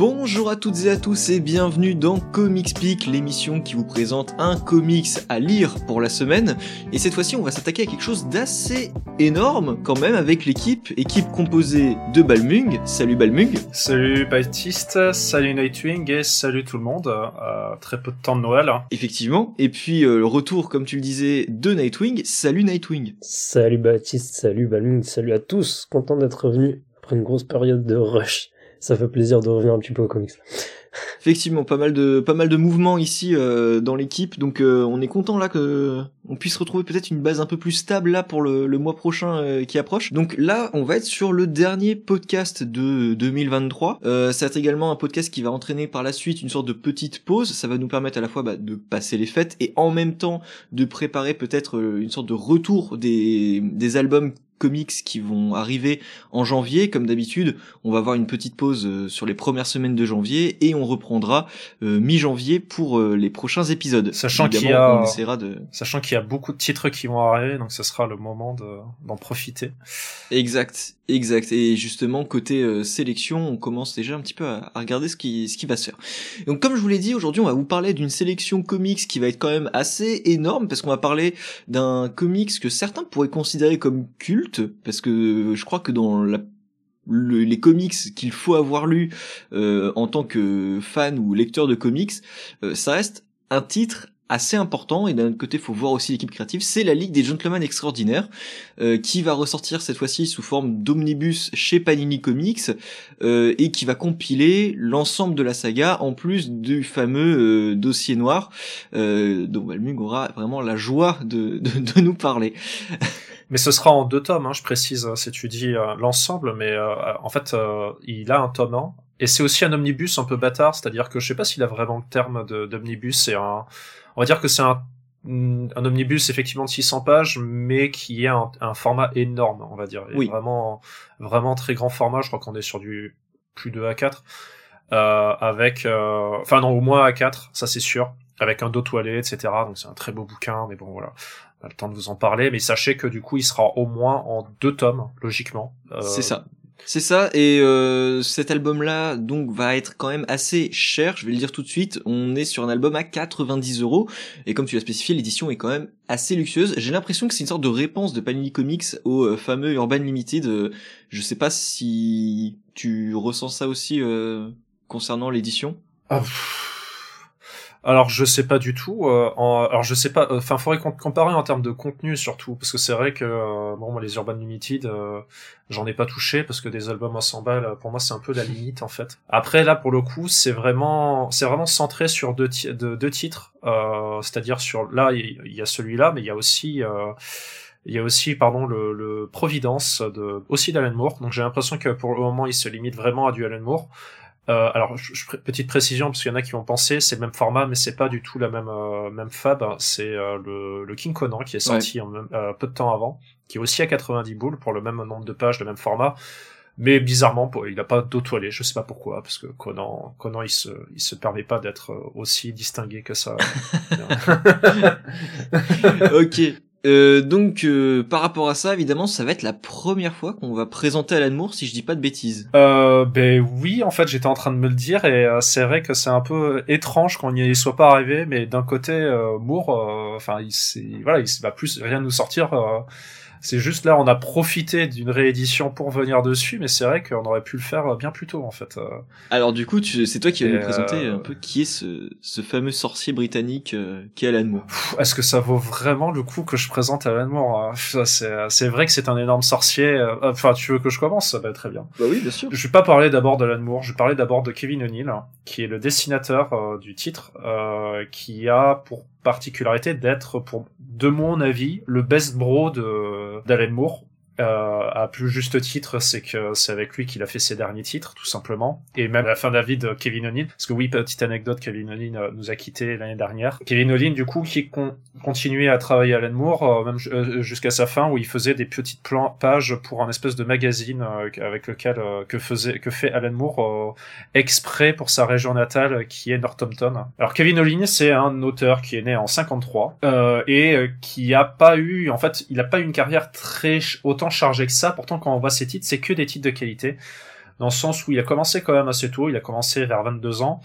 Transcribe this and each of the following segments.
Bonjour à toutes et à tous et bienvenue dans Comics Peak, l'émission qui vous présente un comics à lire pour la semaine. Et cette fois-ci, on va s'attaquer à quelque chose d'assez énorme quand même avec l'équipe, équipe composée de Balmung. Salut Balmung. Salut Baptiste, salut Nightwing et salut tout le monde. Euh, très peu de temps de Noël. Effectivement. Et puis euh, le retour, comme tu le disais, de Nightwing. Salut Nightwing. Salut Baptiste, salut Balmung, salut à tous. Content d'être revenu après une grosse période de rush ça fait plaisir de revenir un petit peu aux comics. Effectivement, pas mal de pas mal de mouvements ici euh, dans l'équipe, donc euh, on est content là que on puisse retrouver peut-être une base un peu plus stable là pour le, le mois prochain euh, qui approche. Donc là, on va être sur le dernier podcast de 2023. Euh, c'est également un podcast qui va entraîner par la suite une sorte de petite pause. Ça va nous permettre à la fois bah, de passer les fêtes et en même temps de préparer peut-être une sorte de retour des des albums comics qui vont arriver en janvier. Comme d'habitude, on va avoir une petite pause euh, sur les premières semaines de janvier et on reprendra euh, mi-janvier pour euh, les prochains épisodes. Sachant qu'il y a, de... sachant qu'il y a beaucoup de titres qui vont arriver, donc ce sera le moment d'en profiter. Exact, exact. Et justement côté sélection, on commence déjà un petit peu à, regarder ce qui ce qui va se faire. Donc comme je vous l'ai dit, aujourd'hui on va vous parler d'une sélection comics qui va être quand même assez énorme parce qu'on va parler d'un comics que certains pourraient considérer comme culte parce que je crois que dans la les comics qu'il faut avoir lu euh, en tant que fan ou lecteur de comics, euh, ça reste un titre assez important et d'un autre côté faut voir aussi l'équipe créative. C'est la Ligue des Gentlemen Extraordinaires euh, qui va ressortir cette fois-ci sous forme d'omnibus chez Panini Comics euh, et qui va compiler l'ensemble de la saga en plus du fameux dossier noir dont Balmung aura vraiment la joie de, de nous parler Mais ce sera en deux tomes, hein, je précise, si tu dis l'ensemble, mais en fait, il a un tome 1, et c'est aussi un omnibus un peu bâtard, c'est-à-dire que je sais pas s'il a vraiment le terme d'omnibus, c'est un, on va dire que c'est un, un omnibus effectivement de 600 pages, mais qui est un, un format énorme, on va dire. Oui. Vraiment, vraiment très grand format. Je crois qu'on est sur du plus de A4, euh, avec, euh, enfin non, au moins A4, ça c'est sûr, avec un dos toilé, etc. Donc c'est un très beau bouquin, mais bon voilà, pas le temps de vous en parler. Mais sachez que du coup, il sera au moins en deux tomes, logiquement. Euh, c'est ça. C'est ça, et euh, cet album-là donc va être quand même assez cher, je vais le dire tout de suite, on est sur un album à 90 euros, et comme tu l'as spécifié, l'édition est quand même assez luxueuse. J'ai l'impression que c'est une sorte de réponse de Panini Comics au euh, fameux Urban Limited, euh, je sais pas si tu ressens ça aussi concernant l'édition. Ah, alors je sais pas du tout. Euh, alors je sais pas. Euh, enfin, faudrait comparer en termes de contenu surtout, parce que c'est vrai que euh, bon, les Urban Limited, euh, j'en ai pas touché parce que des albums à 100 balles, pour moi, c'est un peu la limite en fait. Après là, pour le coup, c'est vraiment, c'est vraiment centré sur deux, deux titres. C'est-à-dire sur là, il y, a celui-là, mais il y a aussi. il y a aussi, pardon, le, le Providence de aussi d'Alan Moore. Donc j'ai l'impression que pour le moment, il se limite vraiment à du Alan Moore. Euh, alors, je, petite précision, parce qu'il y en a qui vont penser, c'est le même format, mais c'est pas du tout la même euh, même fab. C'est euh, le, le, King Conan qui est sorti en peu de temps avant, qui est aussi à 90 boules pour le même nombre de pages, le même format. Mais bizarrement, il n'a pas d'eau toilée, je sais pas pourquoi, parce que Conan, Conan, il se, il se permet pas d'être aussi distingué que ça. ok. Euh, donc euh, par rapport à ça, évidemment, ça va être la première fois qu'on va présenter Alan Moore, si je dis pas de bêtises. Euh, ben oui, en fait, j'étais en train de me le dire et euh, c'est vrai que c'est un peu étrange qu'on n'y soit pas arrivé, mais d'un côté, Moore, enfin, il, voilà, il va plus rien nous sortir c'est juste là, on a profité d'une réédition pour venir dessus, mais c'est vrai qu'on aurait pu le faire bien plus tôt en fait. Euh. Alors du coup, c'est toi qui vas nous présenter euh, un peu qui est ce, ce fameux sorcier britannique euh, qui est Alan Moore. Est-ce que ça vaut vraiment le coup que je présente Alan Moore hein? C'est vrai que c'est un énorme sorcier. Enfin, tu veux que je commence? Ça va très bien. Bah oui, bien sûr. Je vais pas parler d'abord d'Alan Moore, je vais parler d'abord de Kevin O'Neill, qui est le dessinateur du titre, qui a pour particularité d'être, pour de mon avis, le best bro de d'Alan à plus juste titre, c'est que c'est avec lui qu'il a fait ses derniers titres, tout simplement. Et même à la fin David, de Kevin O'Neill. Parce que oui, petite anecdote, Kevin O'Neill euh, nous a quitté l'année dernière. Kevin O'Neill, du coup, qui con continuait à travailler à Alan Moore, euh, même euh, jusqu'à sa fin, où il faisait des petites pages pour un espèce de magazine avec lequel que faisait que fait Alan Moore exprès pour sa région natale, qui est Northampton. Alors Kevin O'Neill, c'est un auteur qui est né en 53 et qui a pas eu, en fait, il a pas eu une carrière très autant chargé que ça. Pourtant, quand on voit ces titres, c'est que des titres de qualité. dans le sens où il a commencé quand même assez tôt, il a commencé vers 22 ans,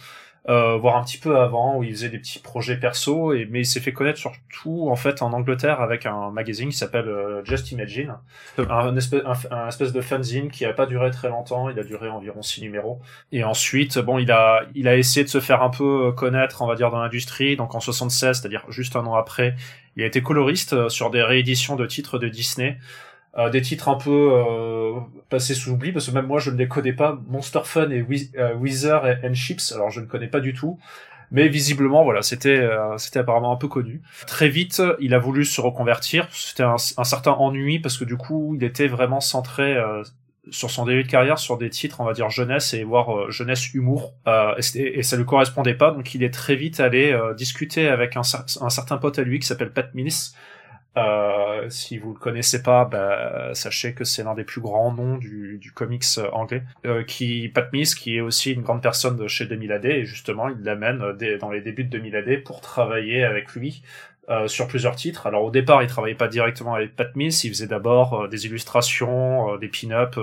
euh, voire un petit peu avant où il faisait des petits projets perso. Et mais il s'est fait connaître surtout en fait en Angleterre avec un magazine qui s'appelle euh, Just Imagine. Un, espèce un, espèce de fanzine qui a pas duré très longtemps. Il a duré environ six numéros. Et ensuite bon il a il a essayé de se faire un peu connaître on va dire dans l'industrie. Donc en 76 c'est-à-dire juste un an après il a été coloriste euh, sur des rééditions de titres de Disney euh, des titres un peu euh, passés sous oubli parce que même moi je ne les connais pas. Monster Fun et euh, Wizard and Chips alors je ne connais pas du tout. Mais visiblement voilà c'était c'était apparemment un peu connu. Très vite il a voulu se reconvertir. C'était un, certain ennui parce que du coup il était vraiment centré sur son début de carrière sur des titres on va dire jeunesse et voire jeunesse humour. Et, et, ça lui correspondait pas. Donc il est très vite allé discuter avec un, un certain pote à lui qui s'appelle Pat Mills euh, si vous le connaissez pas, bah, sachez que c'est l'un des plus grands noms du, du comics euh, anglais. Euh, qui Pat Mills, qui est aussi une grande personne de chez 2000 AD, et justement, il l'amène euh, dans les débuts de 2000 AD pour travailler avec lui euh, sur plusieurs titres. Alors au départ, il travaillait pas directement avec Pat Mills, il faisait d'abord des illustrations, des pin-up,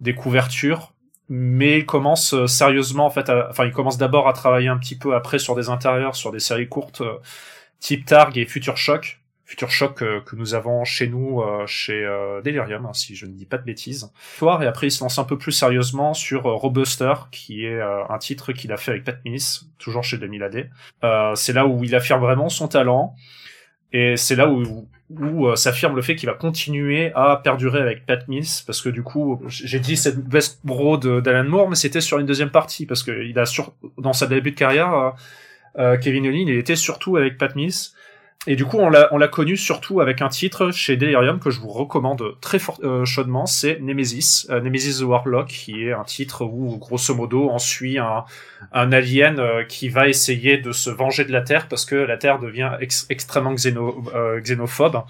des couvertures. Mais il commence sérieusement, en fait, enfin, il commence d'abord à travailler un petit peu après sur des intérieurs, sur des séries courtes, type Targ et Future Shock, Future Shock euh, que nous avons chez nous, euh, chez euh, Delirium, hein, si je ne dis pas de bêtises. Et après, il se lance un peu plus sérieusement sur Robuster, qui est un titre qu'il a fait avec Pat Mills, toujours chez 2000 AD. c'est là où il affirme vraiment son talent, et c'est là où, où s'affirme le fait qu'il va continuer à perdurer avec Pat Mills, parce que du coup, j'ai dit cette best bro d'Alan Moore, mais c'était sur une deuxième partie, parce que il a sur, dans sa début de carrière, Kevin Olin, il était surtout avec Pat Mills, et du coup, on l'a, on l'a connu surtout avec un titre chez Delirium que je vous recommande très fort, euh, chaudement, c'est Nemesis, euh, Nemesis the Warlock, qui est un titre où, grosso modo, on suit un, un alien euh, qui va essayer de se venger de la Terre parce que la Terre devient extrêmement xéno, xénophobe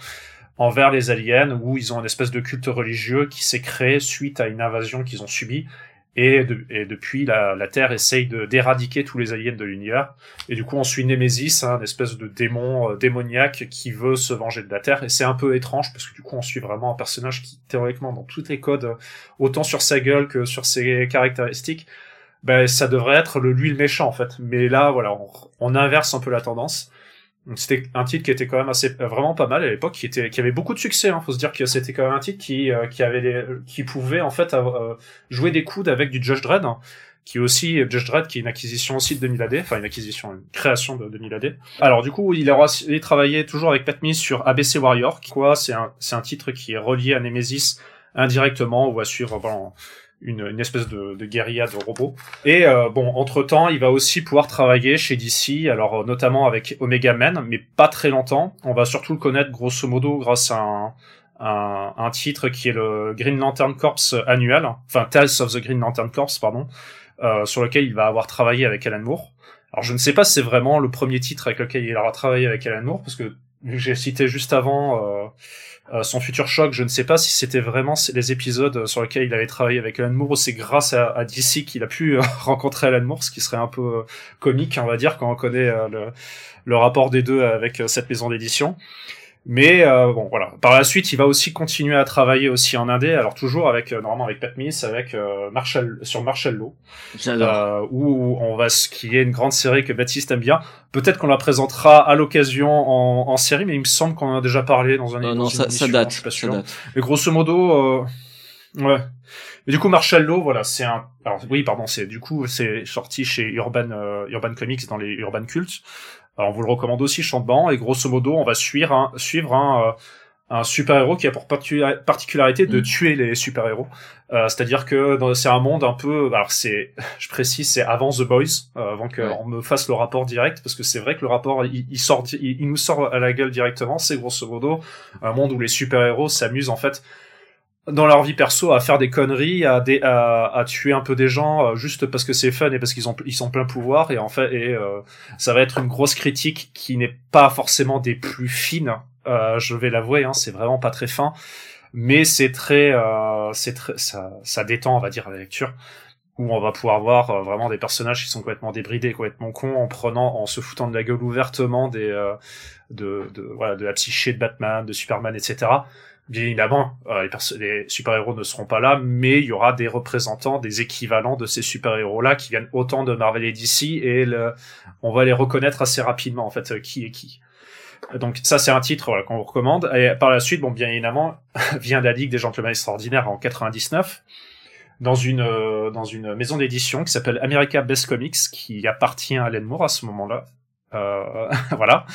envers les aliens, où ils ont une espèce de culte religieux qui s'est créé suite à une invasion qu'ils ont subie et, et, depuis, la, Terre essaye d'éradiquer tous les aliens de l'univers. Et du coup, on suit Nemesis, hein, une espèce de démon euh, démoniaque qui veut se venger de la Terre. Et c'est un peu étrange parce que du coup, on suit vraiment un personnage qui, théoriquement, dans tous les codes, autant sur sa gueule que sur ses caractéristiques, ben, ça devrait être le lui le méchant en fait. Mais là, voilà, on inverse un peu la tendance. C'était un titre qui était quand même assez vraiment pas mal à l'époque, qui était qui avait beaucoup de succès. Hein. Faut se dire que c'était quand même un titre qui euh, qui avait qui pouvait en fait euh, jouer des coudes avec du Judge Dredd, hein, qui est aussi Judge Dredd, qui est une acquisition aussi de 2000 AD, enfin une acquisition, une création de 2000 AD. Alors du coup, il a travaillé toujours avec Pat Mills sur ABC Warrior, quoi c'est un c'est un titre qui est relié à Nemesis indirectement. On va suivre une, une espèce de, de guérilla de robots. Et euh, bon, entre temps, il va aussi pouvoir travailler chez DC, alors euh, notamment avec Omega Man, mais pas très longtemps. On va surtout le connaître grosso modo grâce à un, un, un titre qui est le Green Lantern Corps annuel, enfin Tales of the Green Lantern Corps, pardon, euh, sur lequel il va avoir travaillé avec Alan Moore. Alors je ne sais pas si c'est vraiment le premier titre avec lequel il aura travaillé avec Alan Moore, parce que j'ai cité juste avant euh, euh, son futur choc, je ne sais pas si c'était vraiment les épisodes sur lesquels il avait travaillé avec Alan Moore ou c'est grâce à, DC qu'il a pu euh, rencontrer Alan Moore, ce qui serait un peu euh, comique, on va dire, quand on connaît le, rapport des deux avec cette maison d'édition. Mais euh, bon voilà. Par la suite, il va aussi continuer à travailler aussi en indé, alors toujours avec euh, normalement avec Pat Mills, avec euh, Marshall sur Marshall Law, euh, où on va ce qui est une grande série que Baptiste aime bien. Peut-être qu'on la présentera à l'occasion en, en, série, mais il me semble qu'on en a déjà parlé dans un. Non, non, ça, ça, date. Je suis pas sûr. Date. Mais grosso modo, ouais. Mais du coup, Marshall Law, voilà, c'est un. Alors oui, pardon, c'est du coup c'est sorti chez Urban Urban Comics dans les Urban Cults. Alors, on vous le recommande aussi champement et grosso modo, on va suivre un, suivre un, euh, un super-héros qui a pour particularité de mm. tuer les super-héros. Euh, C'est-à-dire que c'est un monde un peu... Alors c'est, je précise, c'est avant The Boys, euh, avant qu'on me fasse le rapport direct, parce que c'est vrai que le rapport, il, sort, il, nous sort à la gueule directement. C'est grosso modo un monde où les super-héros s'amusent en fait dans leur vie perso à faire des conneries, à, à, à tuer un peu des gens euh, juste parce que c'est fun et parce qu'ils ont ils sont plein pouvoir et en fait et euh, ça va être une grosse critique qui n'est pas forcément des plus fines, euh, je vais l'avouer, hein, c'est vraiment pas très fin, mais c'est très c'est très ça, ça détend on va dire la lecture où on va pouvoir voir vraiment des personnages qui sont complètement débridés, complètement cons, en prenant, en se foutant de la gueule ouvertement des, de, de, voilà, de la psyché de Batman, de Superman, etc Bien évidemment, euh, les, super-héros ne seront pas là, mais il y aura des représentants, des équivalents de ces super-héros-là qui viennent autant de Marvel et DC, et on va les reconnaître assez rapidement, en fait, euh, qui est qui. Donc ça, c'est un titre voilà, qu'on vous recommande. Et par la suite, bon, bien évidemment, vient la Ligue des Gentlemen Extraordinaires en 99, dans une, euh, dans une maison d'édition qui s'appelle America Best Comics, qui appartient à Alan Moore à ce moment-là. Euh, voilà.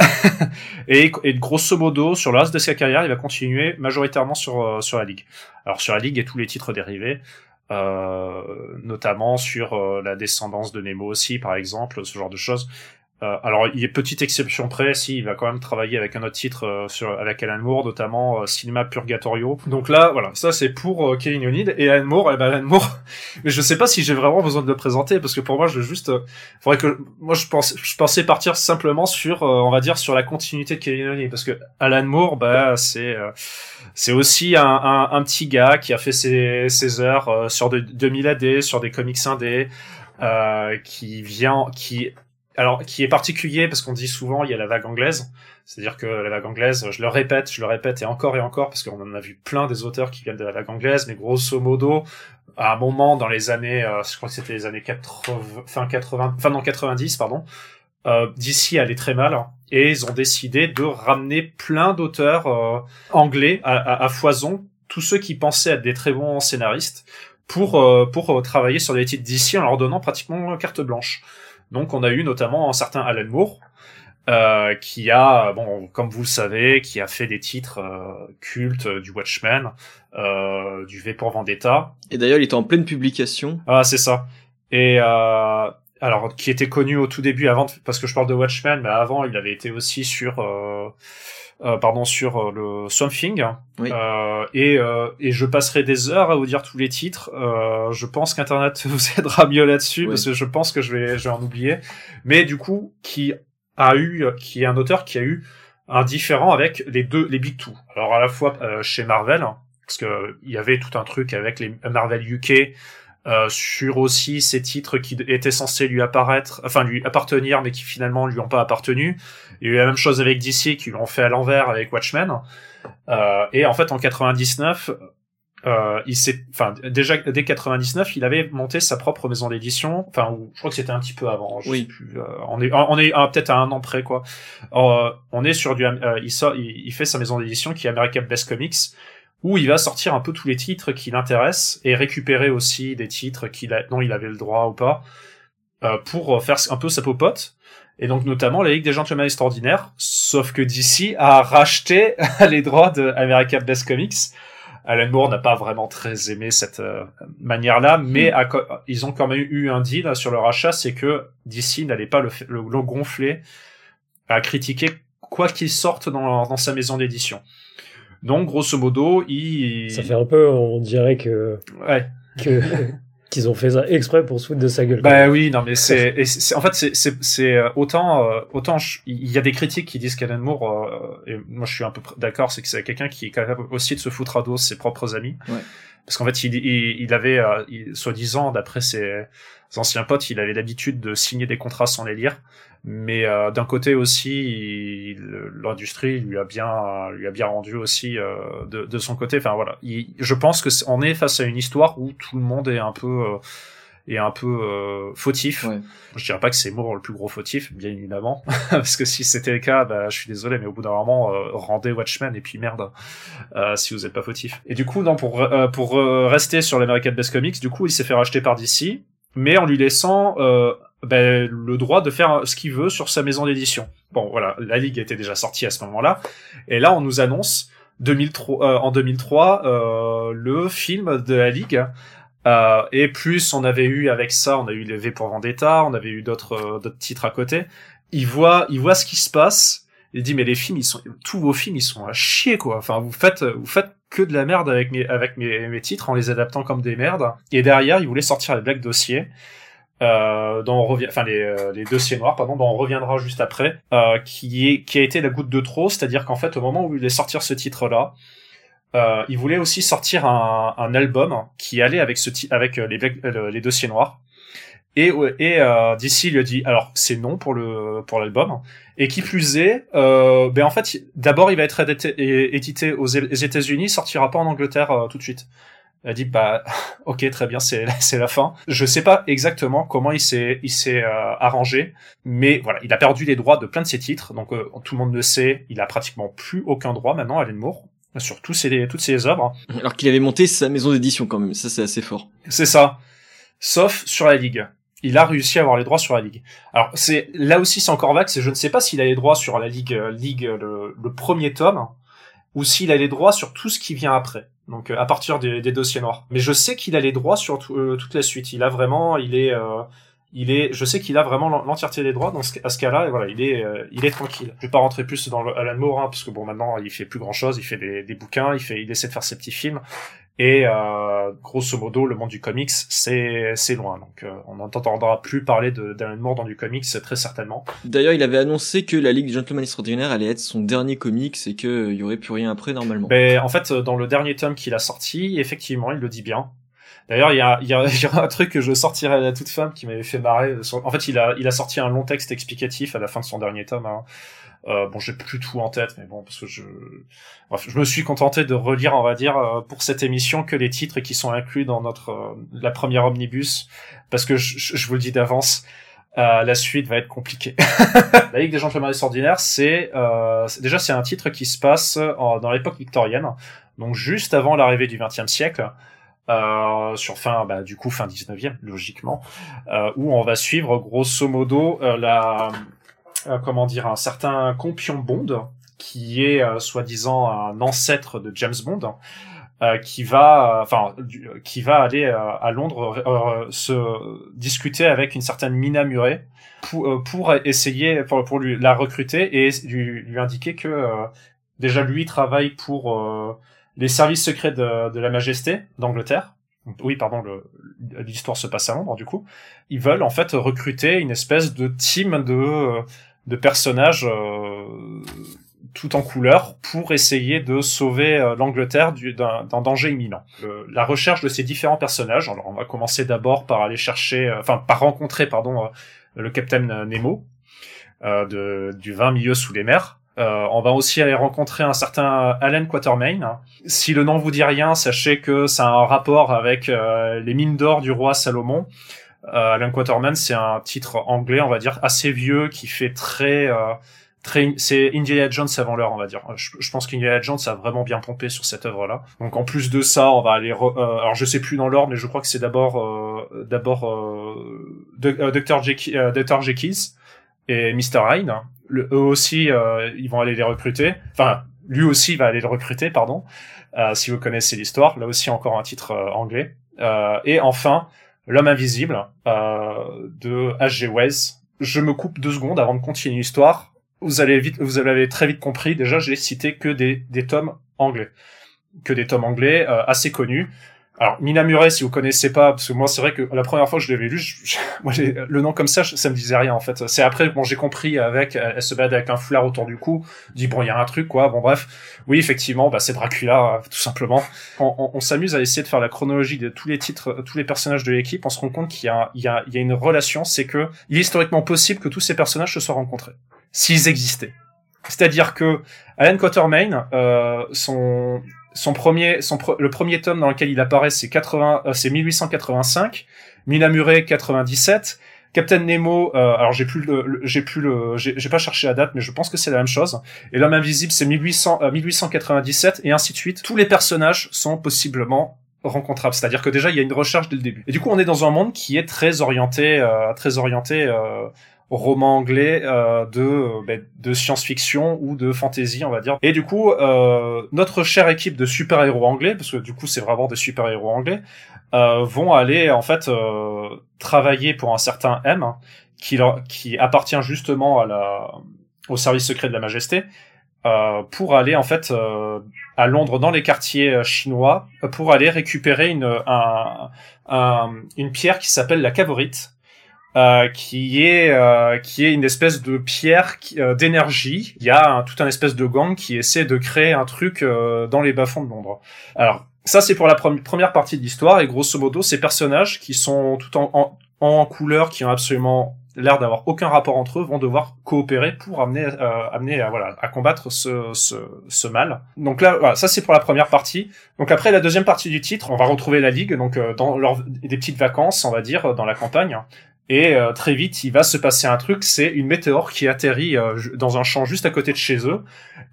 et, et, grosso modo, sur le reste de sa carrière, il va continuer majoritairement sur, euh, sur la Ligue. Alors sur la Ligue et tous les titres dérivés, euh, notamment sur euh, la descendance de Nemo aussi, par exemple, ce genre de choses. Euh, alors, il y a petite exception près, si, il va quand même travailler avec un autre titre euh, sur, avec Alan Moore, notamment euh, Cinema Purgatorio. Donc là, voilà, ça c'est pour euh, Kevin O'Neill et Alan Moore. Et ben Alan Moore, mais je sais pas si j'ai vraiment besoin de le présenter parce que pour moi, je juste, faudrait que, moi je pense, je pensais partir simplement sur, on va dire, sur la continuité de Kevin O'Neill parce que Alan Moore, bah c'est, c'est aussi un, un, un, petit gars qui a fait ses, ses heures sur de, 2000 AD, sur des comics indés. Euh, qui vient, qui alors qui est particulier parce qu'on dit souvent il y a la vague anglaise, c'est-à-dire que la vague anglaise, je le répète, je le répète et encore et encore parce qu'on en a vu plein des auteurs qui viennent de la vague anglaise, mais grosso modo, à un moment dans les années, euh, je crois que c'était les années 80, fin 80, fin non 90 pardon, euh, allait très mal et ils ont décidé de ramener plein d'auteurs euh, anglais à, foison, tous ceux qui pensaient être des très bons scénaristes pour euh, pour travailler sur des titres d'ici en leur donnant pratiquement carte blanche. Donc on a eu notamment un certain Alan Moore, euh, qui a, bon, comme vous le savez, qui a fait des titres euh, cultes du Watchmen, euh, du V pour Vendetta. Et d'ailleurs, il était en pleine publication. Ah, c'est ça. Et euh, alors, qui était connu au tout début, avant, parce que je parle de Watchmen, mais avant, il avait été aussi sur euh, pardon, sur euh, le Swamp Thing. Oui. Euh, et, et je passerai des heures à vous dire tous les titres. je pense qu'Internet vous aidera mieux là-dessus oui. parce que je pense que je vais, je vais en oublier. Mais du coup, qui a eu, qui est un auteur qui a eu un différent avec les deux, les Big Two. Alors à la fois chez Marvel, parce que il y avait tout un truc avec les Marvel UK. Euh, sur aussi ces titres qui étaient censés lui apparaître, enfin lui appartenir, mais qui finalement lui ont pas appartenu. Il y a eu la même chose avec DC qui l'ont fait à l'envers avec Watchmen. Euh, et en fait, en 99, euh, il s'est, enfin déjà dès 99, il avait monté sa propre maison d'édition. Enfin, je crois que c'était un petit peu avant. Je oui. sais plus. Euh, on est, on est peut-être à un an près quoi. on est sur du, il sort, il, il, fait sa maison d'édition qui est American Best Comics où il va sortir un peu tous les titres qui l'intéressent et récupérer aussi des titres qu'il a, dont il avait le droit ou pas euh, pour faire un peu sa popote. Et donc notamment la Ligue des Gentlemen Extraordinaires, sauf que DC a racheté les droits de American Best Comics. Alan Moore n'a pas vraiment très aimé cette euh, manière-là, mais a, ils ont quand même eu un deal sur le rachat, c'est que DC n'allait pas le, le, le, gonfler à critiquer quoi qu'il sorte dans, dans sa maison d'édition. Donc, grosso modo, il... Ça fait un peu, on dirait que... Ouais. Que... qu'ils ont fait ça exprès pour se foutre de sa gueule. Bah oui, non mais c'est, en fait c'est, c'est, c'est autant, euh, autant il y a des critiques qui disent qu'Alan Moore, euh, et moi je suis un peu d'accord, c'est que c'est quelqu'un qui est capable aussi de se foutre à dos ses propres amis, ouais. Parce qu'en fait il, il, il avait, euh, soi-disant d'après ses anciens potes, il avait l'habitude de signer des contrats sans les lire, mais euh, d'un côté aussi l'industrie lui a bien lui a bien rendu aussi euh, de, son côté. Enfin voilà. Il, je pense que on est face à une histoire où tout le monde est un peu euh, est un peu euh, fautif ouais. je dirais pas que c'est Moore le plus gros fautif bien évidemment parce que si c'était le cas bah je suis désolé mais au bout d'un moment euh, rendez Watchmen et puis merde si vous êtes pas fautif et du coup non pour pour rester sur l'American Best Comics du coup il s'est fait racheter par DC mais en lui laissant euh, ben, le droit de faire ce qu'il veut sur sa maison d'édition. Bon, voilà, la Ligue était déjà sortie à ce moment-là, et là on nous annonce 2003, euh, en 2003 euh, le film de la Ligue. Euh, et plus on avait eu avec ça, on a eu les V pour Vendetta, on avait eu d'autres d'autres titres à côté. Il voit, il voit ce qui se passe. Il dit mais les films, ils sont, tous vos films, ils sont à chier quoi. Enfin, vous faites, vous faites que de la merde avec mes avec mes, mes titres en les adaptant comme des merdes. Et derrière, il voulait sortir les Black Dossiers euh, dont on revient, enfin les, euh, les dossiers noirs, pardon, dont on reviendra juste après, euh, qui est qui a été la goutte de trop, c'est-à-dire qu'en fait au moment où il voulait sortir ce titre-là, euh, il voulait aussi sortir un, un album qui allait avec ce avec les, les dossiers noirs. Et, et euh, DC lui a dit alors c'est non pour le pour l'album Et qui plus est, euh, ben en fait, d'abord il va être édité aux États-Unis, sortira pas en Angleterre euh, tout de suite. Elle dit bah ok très bien c'est c'est la fin. Je sais pas exactement comment il s'est il s'est euh, arrangé, mais voilà il a perdu les droits de plein de ses titres donc euh, tout le monde le sait il a pratiquement plus aucun droit maintenant Alan Moore sur tous ses, toutes ses œuvres. Alors qu'il avait monté sa maison d'édition quand même ça c'est assez fort. C'est ça sauf sur la ligue. Il a réussi à avoir les droits sur la ligue. Alors c'est là aussi c'est encore vague, c'est je ne sais pas s'il a les droits sur la ligue euh, ligue le, le premier tome ou s'il a les droits sur tout ce qui vient après. Donc euh, à partir des, des, dossiers noirs. Mais je sais qu'il a les droits sur euh, toute la suite. Il a vraiment, il est, euh, il est, je sais qu'il a vraiment l'entièreté des droits dans ce, à ce cas-là. Et voilà, il est, il est tranquille. Je vais pas rentrer plus dans le Alan Moore, hein, parce que bon maintenant il fait plus grand chose. Il fait des, des bouquins, il fait, il essaie de faire ses petits films. Et euh, grosso modo, le monde du comics, c'est c'est loin. Donc euh, on n'entendra plus parler d'Alan Moore dans du comics très certainement. D'ailleurs, il avait annoncé que la Ligue des Gentlemen Extraordinaires allait être son dernier comics et qu'il y aurait plus rien après normalement. Ben, en fait, dans le dernier tome qu'il a sorti, effectivement, il le dit bien. D'ailleurs, il y a, y, a, y a un truc que je sortirai à la toute femme qui m'avait fait marrer. En fait, il a, il a sorti un long texte explicatif à la fin de son dernier tome. Hein. Euh, bon, j'ai plus tout en tête, mais bon, parce que je, je me suis contenté de relire, on va dire, euh, pour cette émission que les titres qui sont inclus dans notre euh, la première omnibus, parce que je, je vous le dis d'avance, euh, la suite va être compliquée. la Ligue des Gentlemen Extraordinaires, c'est déjà c'est un titre qui se passe dans l'époque victorienne, donc juste avant l'arrivée du XXe siècle. Euh, sur fin bah, du coup fin 19e logiquement euh, où on va suivre grosso modo la euh, comment dire, un certain Compion Bond, qui est euh, soi-disant un ancêtre de James Bond, euh, qui va, enfin, qui va aller à Londres se discuter avec une certaine Mina Murray pour, pour essayer, pour, pour lui la recruter et lui, lui indiquer que déjà lui travaille pour les services secrets de, la Majesté d'Angleterre. Oui, pardon, l'histoire se passe à Londres, du coup. Ils veulent en fait recruter une espèce de team de de personnages euh, tout en couleur pour essayer de sauver euh, l'Angleterre d'un danger imminent. la recherche de ces différents personnages, on va commencer d'abord par aller chercher, euh, enfin par rencontrer pardon le Capitaine Nemo de, du 20 milieu sous les mers. On va aussi aller rencontrer un certain Alan Quatermain. Si le nom vous dit rien, sachez que ça a un rapport avec les mines d'or du roi Salomon. Euh, Alan Quaterman, c'est un titre anglais, on va dire, assez vieux, qui fait très... Euh, très c'est Indiana Jones avant l'heure, on va dire. Je, pense qu'Indiana Jones a vraiment bien pompé sur cette œuvre-là. Donc en plus de ça, on va aller... Euh, alors je sais plus dans l'ordre, mais je crois que c'est d'abord d'abord Dr. Jekyll et Mr. Hyde. Le, eux aussi, ils vont aller les recruter. Enfin, lui aussi va aller le recruter, pardon. si vous connaissez l'histoire, là aussi encore un titre anglais. et enfin, L'homme invisible euh, de H.G. Wells. Je me coupe deux secondes avant de continuer l'histoire. Vous allez vite, vous avez très vite compris. Déjà, j'ai cité que des, des tomes anglais, que des tomes anglais euh, assez connus. Alors Mina Murray, si vous connaissez pas, parce que moi c'est vrai que la première fois que je l'avais lu, le nom comme ça, ça me disait rien en fait. C'est après bon j'ai compris avec, elle, se balade avec un foulard autour du cou, dit bon il y a un truc quoi. Bon bref, oui effectivement, bah c'est Dracula tout simplement. On, s'amuse à essayer de faire la chronologie de tous les titres, tous les personnages de l'équipe. On se rend compte qu'il y a une relation, c'est que il est historiquement possible que tous ces personnages se soient rencontrés, s'ils existaient. C'est-à-dire que Alan Quatermain, euh, son son premier, son le premier tome dans lequel il apparaît, c'est 80, euh, c'est 1885. Mina Murray, 97. Captain Nemo, euh, alors j'ai plus le, j'ai plus le, j'ai pas cherché la date, mais je pense que c'est la même chose. Et l'homme invisible, c'est 1800, 1897 euh, et ainsi de suite. Tous les personnages sont possiblement rencontrables. C'est-à-dire que déjà il y a une recherche dès le début. Et du coup, on est dans un monde qui est très orienté, très orienté roman anglais euh, de euh, ben, de science-fiction ou de fantasy on va dire. Et du coup euh, notre chère équipe de super-héros anglais parce que du coup c'est vraiment des super-héros anglais euh, vont aller en fait euh, travailler pour un certain M qui leur, qui appartient justement à la au service secret de la Majesté pour aller en fait à Londres dans les quartiers chinois pour aller récupérer une un, un, une pierre qui s'appelle la cavorite euh, qui est euh, qui est une espèce de pierre euh, d'énergie. Il y a un, tout un espèce de gang qui essaie de créer un truc dans les bas-fonds de Londres. Alors ça c'est pour la première partie de l'histoire et grosso modo ces personnages qui sont tout en, en, en couleur, qui ont absolument l'air d'avoir aucun rapport entre eux vont devoir coopérer pour amener, euh, amener à, voilà, à combattre ce, ce, ce mal. Donc là, voilà, ça c'est pour la première partie. Donc après la deuxième partie du titre, on va retrouver la ligue, donc euh, dans leur, des petites vacances, on va dire, dans la campagne. Et euh, très vite, il va se passer un truc, c'est une météore qui atterrit euh, dans un champ juste à côté de chez eux,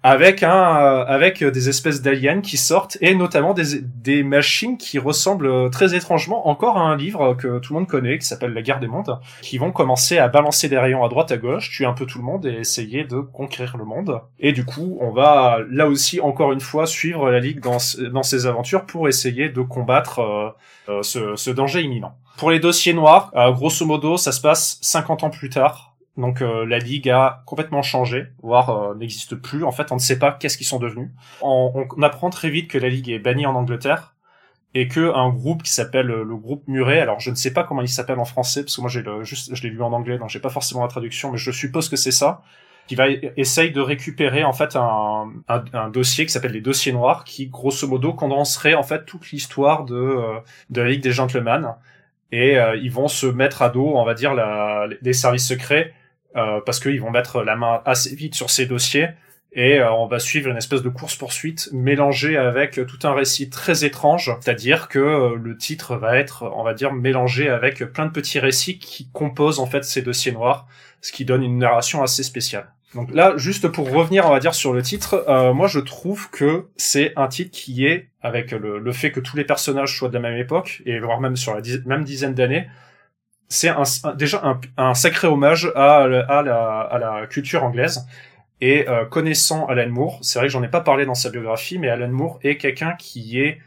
avec un, euh, avec des espèces d'aliens qui sortent et notamment des, des machines qui ressemblent très étrangement encore à un livre que tout le monde connaît, qui s'appelle La Guerre des Mondes, qui vont commencer à balancer des rayons à droite à gauche, tuer un peu tout le monde et essayer de conquérir le monde. Et du coup, on va là aussi encore une fois suivre la Ligue dans, dans ses aventures pour essayer de combattre ce danger imminent. Pour les dossiers noirs, euh, grosso modo, ça se passe 50 ans plus tard. Donc euh, la ligue a complètement changé, voire euh, n'existe plus. En fait, on ne sait pas qu'est-ce qu'ils sont devenus. On, on, apprend très vite que la ligue est bannie en Angleterre et que un groupe qui s'appelle le groupe Muret, alors je ne sais pas comment il s'appelle en français parce que moi j'ai juste je l'ai lu en anglais donc j'ai pas forcément la traduction, mais je suppose que c'est ça qui va essayer de récupérer en fait un, un, un dossier qui s'appelle les dossiers noirs qui grosso modo condenserait en fait toute l'histoire de de la Ligue des Gentlemen et euh, ils vont se mettre à dos, on va dire, la, les services secrets euh, parce qu'ils vont mettre la main assez vite sur ces dossiers et euh, on va suivre une espèce de course poursuite mélangée avec tout un récit très étrange, c'est-à-dire que le titre va être, on va dire, mélangé avec plein de petits récits qui composent en fait ces dossiers noirs, ce qui donne une narration assez spéciale. Donc là, juste pour revenir, on va dire sur le titre, euh, moi je trouve que c'est un titre qui est, avec le, fait que tous les personnages soient de la même époque, et voire même sur la même dizaine d'années, c'est déjà un, sacré hommage à, la, culture anglaise. Et euh, connaissant Alan Moore, c'est vrai que j'en ai pas parlé dans sa biographie, mais Alan Moore est quelqu'un qui est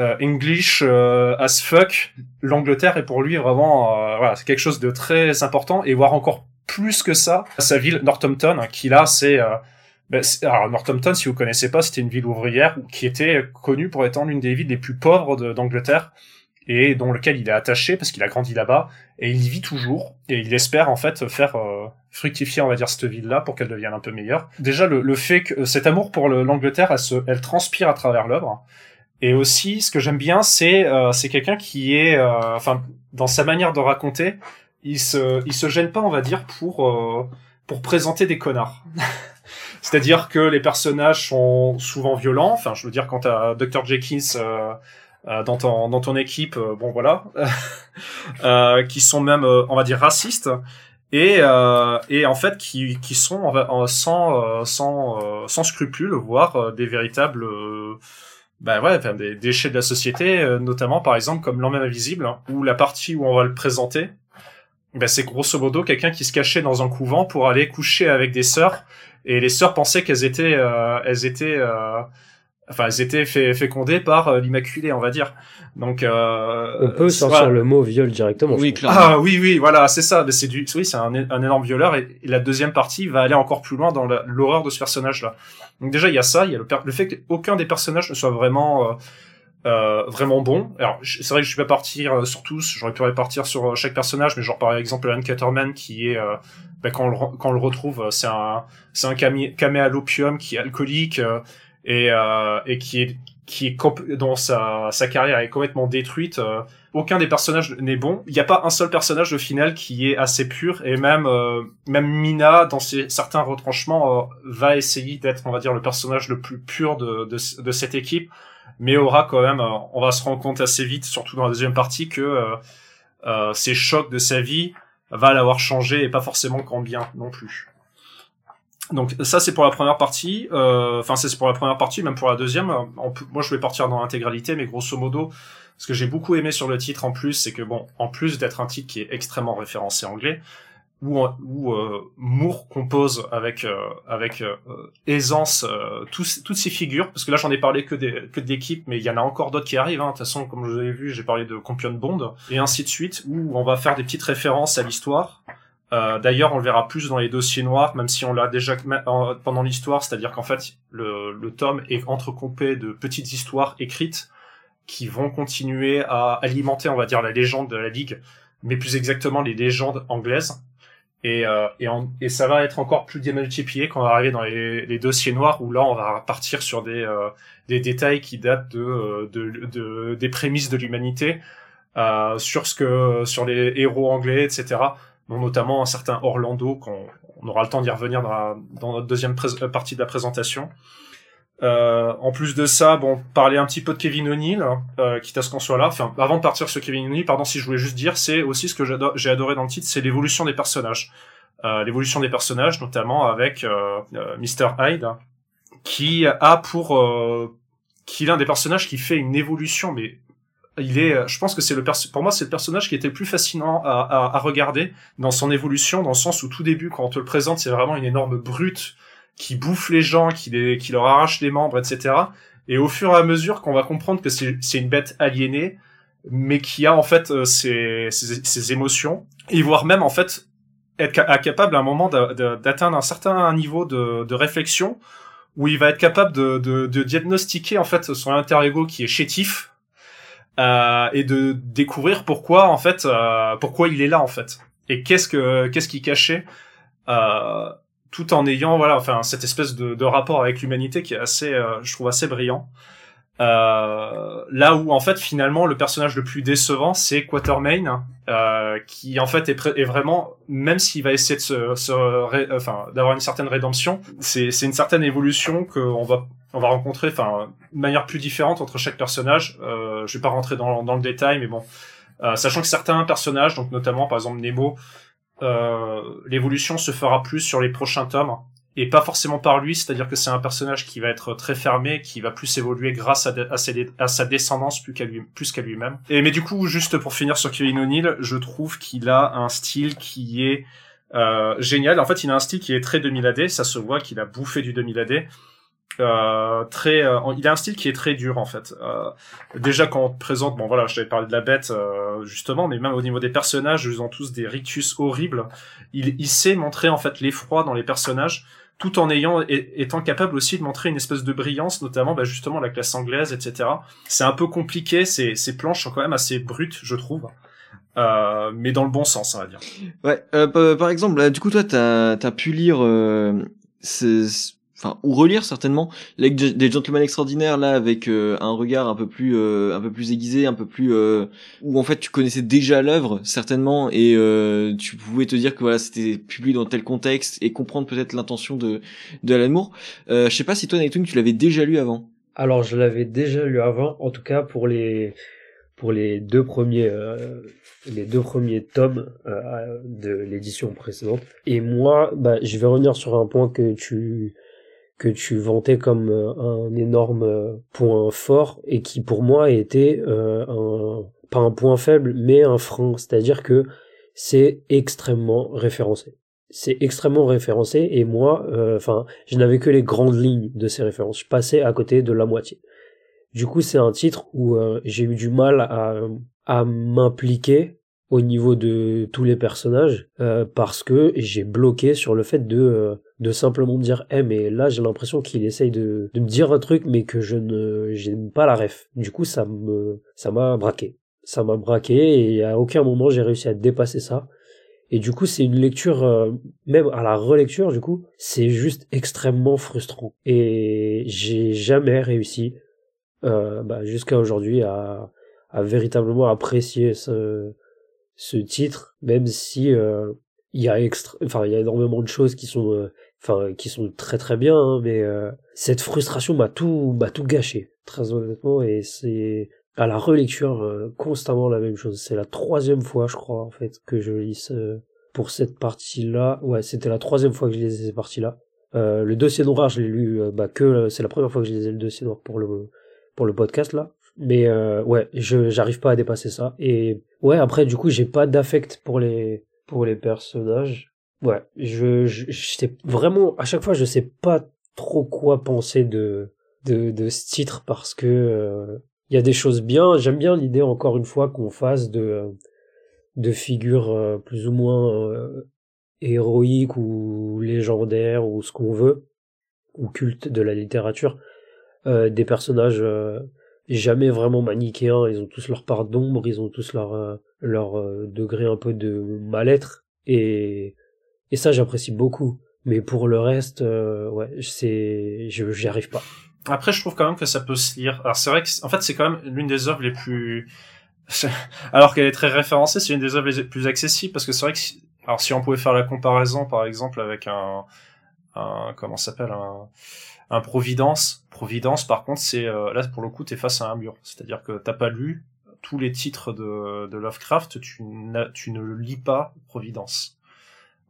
euh, English euh, as fuck. L'Angleterre est pour lui vraiment, voilà, c'est quelque chose de très important, et voire encore plus que ça sa ville Northampton, qui là c'est euh, ben, alors Northampton, si vous connaissez pas, c'était une ville ouvrière qui était connue pour être l'une des villes les plus pauvres d'Angleterre et dont lequel il est attaché parce qu'il a grandi là-bas et il y vit toujours et il espère en fait faire euh, fructifier on va dire cette ville-là pour qu'elle devienne un peu meilleure. Déjà le, fait que cet amour pour l'Angleterre, elle, elle transpire à travers l'œuvre. Et aussi, ce que j'aime bien, c'est euh, c'est quelqu'un qui est, euh, enfin, dans sa manière de raconter, il se, il se gêne pas, on va dire, pour, euh, pour présenter des connards. C'est-à-dire que les personnages sont souvent violents. Enfin, je veux dire, quand t'as Dr. Jenkins euh, euh, dans, ton, dans ton équipe, euh, bon voilà, euh, qui sont même, on va dire, racistes. Et, et en fait, qui, qui sont sans, sans, sans scrupules, voire des véritables bah ouais, des déchets de la société, notamment par exemple comme l'homme invisible, hein, où la partie où on va le présenter, ben c'est grosso modo quelqu'un qui se cachait dans un couvent pour aller coucher avec des sœurs. Et les sœurs pensaient qu'elles étaient euh, elles étaient euh, enfin elles étaient fécondées par euh, l'immaculée on va dire. Donc euh, on peut sortir le mot viol directement oui clairement. ah oui oui voilà c'est ça. C'est du oui c'est un, un, énorme violeur. Et, la deuxième partie va aller encore plus loin dans l'horreur de ce personnage là donc déjà il y a ça. Il y a le, le fait qu'aucun des personnages ne soit vraiment euh, euh, vraiment bon. Alors c'est vrai que je vais pas partir euh, sur tous, j'aurais pu répartir sur euh, chaque personnage, mais genre par exemple Alan Caterman qui est euh, bah, quand, on le, quand on le retrouve, c'est un c'est un camé, camé à l'opium qui est alcoolique et et qui est qui est dont sa sa carrière est complètement détruite. aucun des personnages n'est bon. Il n'y a pas un seul personnage au final qui est assez pur et même même Mina dans ses, certains retranchements va essayer d'être on va dire le personnage le plus pur de de, de cette équipe mais aura quand même, euh, on va se rendre compte assez vite, surtout dans la deuxième partie, que euh, euh, ces chocs de sa vie va l'avoir changé et pas forcément qu'en bien non plus. Donc ça c'est pour la première partie, enfin c'est pour la première partie, même pour la deuxième. moi je vais partir dans l'intégralité, mais grosso modo, ce que j'ai beaucoup aimé sur le titre en plus, c'est que bon, en plus d'être un titre qui est extrêmement référencé anglais, où, euh, Moore compose avec euh, avec euh, aisance tous, toutes ces figures parce que là j'en ai parlé que des que d'équipes mais il y en a encore d'autres qui arrivent hein. de toute façon comme vous avez vu j'ai parlé de Campion Bond et ainsi de suite où on va faire des petites références à l'histoire d'ailleurs on le verra plus dans les dossiers noirs même si on l'a déjà pendant l'histoire c'est-à-dire qu'en fait le, le tome est entrecoupé de petites histoires écrites qui vont continuer à alimenter on va dire la légende de la ligue mais plus exactement les légendes anglaises et, euh, et, et, ça va être encore plus démultiplié quand on va arriver dans les, les, dossiers noirs où là on va partir sur des, euh, des détails qui datent de, euh, de, de des prémices de l'humanité, euh, sur ce que sur les héros anglais, etc. dont notamment un certain Orlando, qu'on on aura le temps d'y revenir dans, dans notre deuxième partie de la présentation. Euh, en plus de ça, bon, parler un petit peu de Kevin O'Neill, euh, quitte à ce qu'on soit là. Enfin, avant de partir sur Kevin O'Neill, pardon, si je voulais juste dire, c'est aussi ce que j'ai adoré dans le titre, c'est l'évolution des personnages. Euh, l'évolution des personnages, notamment avec euh, euh Mr. Hyde, qui a pour, euh, qui est l'un des personnages qui fait une évolution, mais il est, je pense que c'est le pour moi c'est le personnage qui était le plus fascinant à, à, regarder dans son évolution, dans le sens où tout début quand on te le présente, c'est vraiment une énorme brute qui bouffe les gens, qui, les, qui leur arrache les membres, etc. Et au fur et à mesure qu'on va comprendre que c'est une bête aliénée, mais qui a en fait euh, ses, ses, émotions, et voire même en fait être capable à un moment d'atteindre un certain niveau de, de, réflexion où il va être capable de, de, de diagnostiquer en fait son inter-ego qui est chétif euh, et de découvrir pourquoi en fait euh, pourquoi il est là en fait et qu'est-ce que qu'est-ce qui cachait euh, tout en ayant voilà enfin cette espèce de, de rapport avec l'humanité qui est assez euh, je trouve assez brillant. Euh, là où en fait finalement le personnage le plus décevant c'est Quatermain euh, qui en fait est, vraiment même s'il va essayer de se, se enfin d'avoir une certaine rédemption c'est c'est une certaine évolution qu'on va on va rencontrer enfin de manière plus différente entre chaque personnage. Euh, je vais pas rentrer dans, dans le détail mais bon. Euh, sachant que certains personnages donc notamment par exemple Nemo l'évolution se fera plus sur les prochains tomes et pas forcément par lui, c'est-à-dire que c'est un personnage qui va être très fermé, qui va plus évoluer grâce à, sa descendance plus qu'à lui, plus qu'à lui-même. Et mais du coup, juste pour finir sur Kevin O'Neill, je trouve qu'il a un style qui est euh, génial. En fait, il a un style qui est très 2000 AD, ça se voit qu'il a bouffé du 2000 AD. Euh, très, euh, il a un style qui est très dur en fait. Euh, déjà quand on te présente, bon voilà, je t'avais parlé de la bête euh, justement, mais même au niveau des personnages, ils ont tous des rictus horribles. Il, il sait montrer en fait l'effroi dans les personnages, tout en ayant étant capable aussi de montrer une espèce de brillance, notamment bah, justement la classe anglaise, etc. C'est un peu compliqué, ces, ces planches sont quand même assez brutes, je trouve. Euh, mais dans le bon sens, on va dire. Ouais. Euh, par exemple, du coup, toi, t'as as pu lire euh, enfin ou relire certainement. Des gentlemen extraordinaires là avec euh, un regard un peu plus euh, un peu plus aiguisé un peu plus euh, où en fait tu connaissais déjà l'œuvre certainement et tu pouvais te dire que voilà c'était publié dans tel contexte et comprendre peut-être l'intention de de Alan Moore. Je sais pas si toi Nightung tu l'avais déjà lu avant. Alors je l'avais déjà lu avant en tout cas pour les pour les deux premiers les deux premiers tomes de l'édition précédente. Et moi bah je vais revenir sur un point que tu que tu vantais comme euh, un énorme euh, point fort et qui pour moi était euh, un pas un point faible mais un frein. C'est-à-dire que c'est extrêmement référencé. C'est extrêmement référencé et moi enfin je n'avais que les grandes lignes de ces références. Je passais à côté de la moitié. Du coup c'est un titre où j'ai eu du mal à à m'impliquer au niveau de tous les personnages parce que j'ai bloqué sur le fait de de simplement dire eh mais là j'ai l'impression qu'il essaye de, me dire un truc mais que je ne j'aime pas la ref. Du coup ça me ça m'a braqué. Ça m'a braqué et à aucun moment j'ai réussi à dépasser ça. Et du coup c'est une lecture euh, même à la relecture du coup c'est juste extrêmement frustrant. Et j'ai jamais réussi bah, jusqu'à aujourd'hui à à véritablement apprécier ce ce titre, même si euh, il y a extra... enfin il y a énormément de choses qui sont euh, enfin qui sont très très bien hein, mais euh, cette frustration m'a tout m'a tout gâché très honnêtement et c'est à la relecture constamment la même chose. C'est la troisième fois je crois en fait que je lis pour cette partie là ouais c'était la troisième fois que je lisais cette partie là le dossier noir je l'ai lu bah que c'est la première fois que je lisais le dossier noir pour le pour le podcast là. Mais euh, ouais, je j'arrive pas à dépasser ça. Et ouais, après du coup, j'ai pas d'affect pour les pour les personnages. Ouais, je, je, sais vraiment à chaque fois, je sais pas trop quoi penser de de, de ce titre parce que euh, il y a des choses bien. J'aime bien l'idée encore une fois qu'on fasse de de figures euh, plus ou moins euh, héroïques ou légendaires ou ce qu'on veut ou culte de la littérature des personnages jamais vraiment manichéens, ils ont tous leur part d'ombre, ils ont tous leur euh, leur euh, degré un peu de mal-être et et ça j'apprécie beaucoup. Mais pour le reste, euh, ouais, c'est je j'y arrive pas. Après, je trouve quand même que ça peut se lire. Alors c'est vrai que en fait c'est quand même l'une des œuvres les plus alors qu'elle est très référencée, c'est une des œuvres les plus accessibles parce que c'est vrai que alors si on pouvait faire la comparaison par exemple avec un, un comment s'appelle un, un Providence. Providence par contre c'est euh, là pour le coup t'es face à un mur, c'est-à-dire que t'as pas lu tous les titres de, Lovecraft, tu, ne lis pas Providence.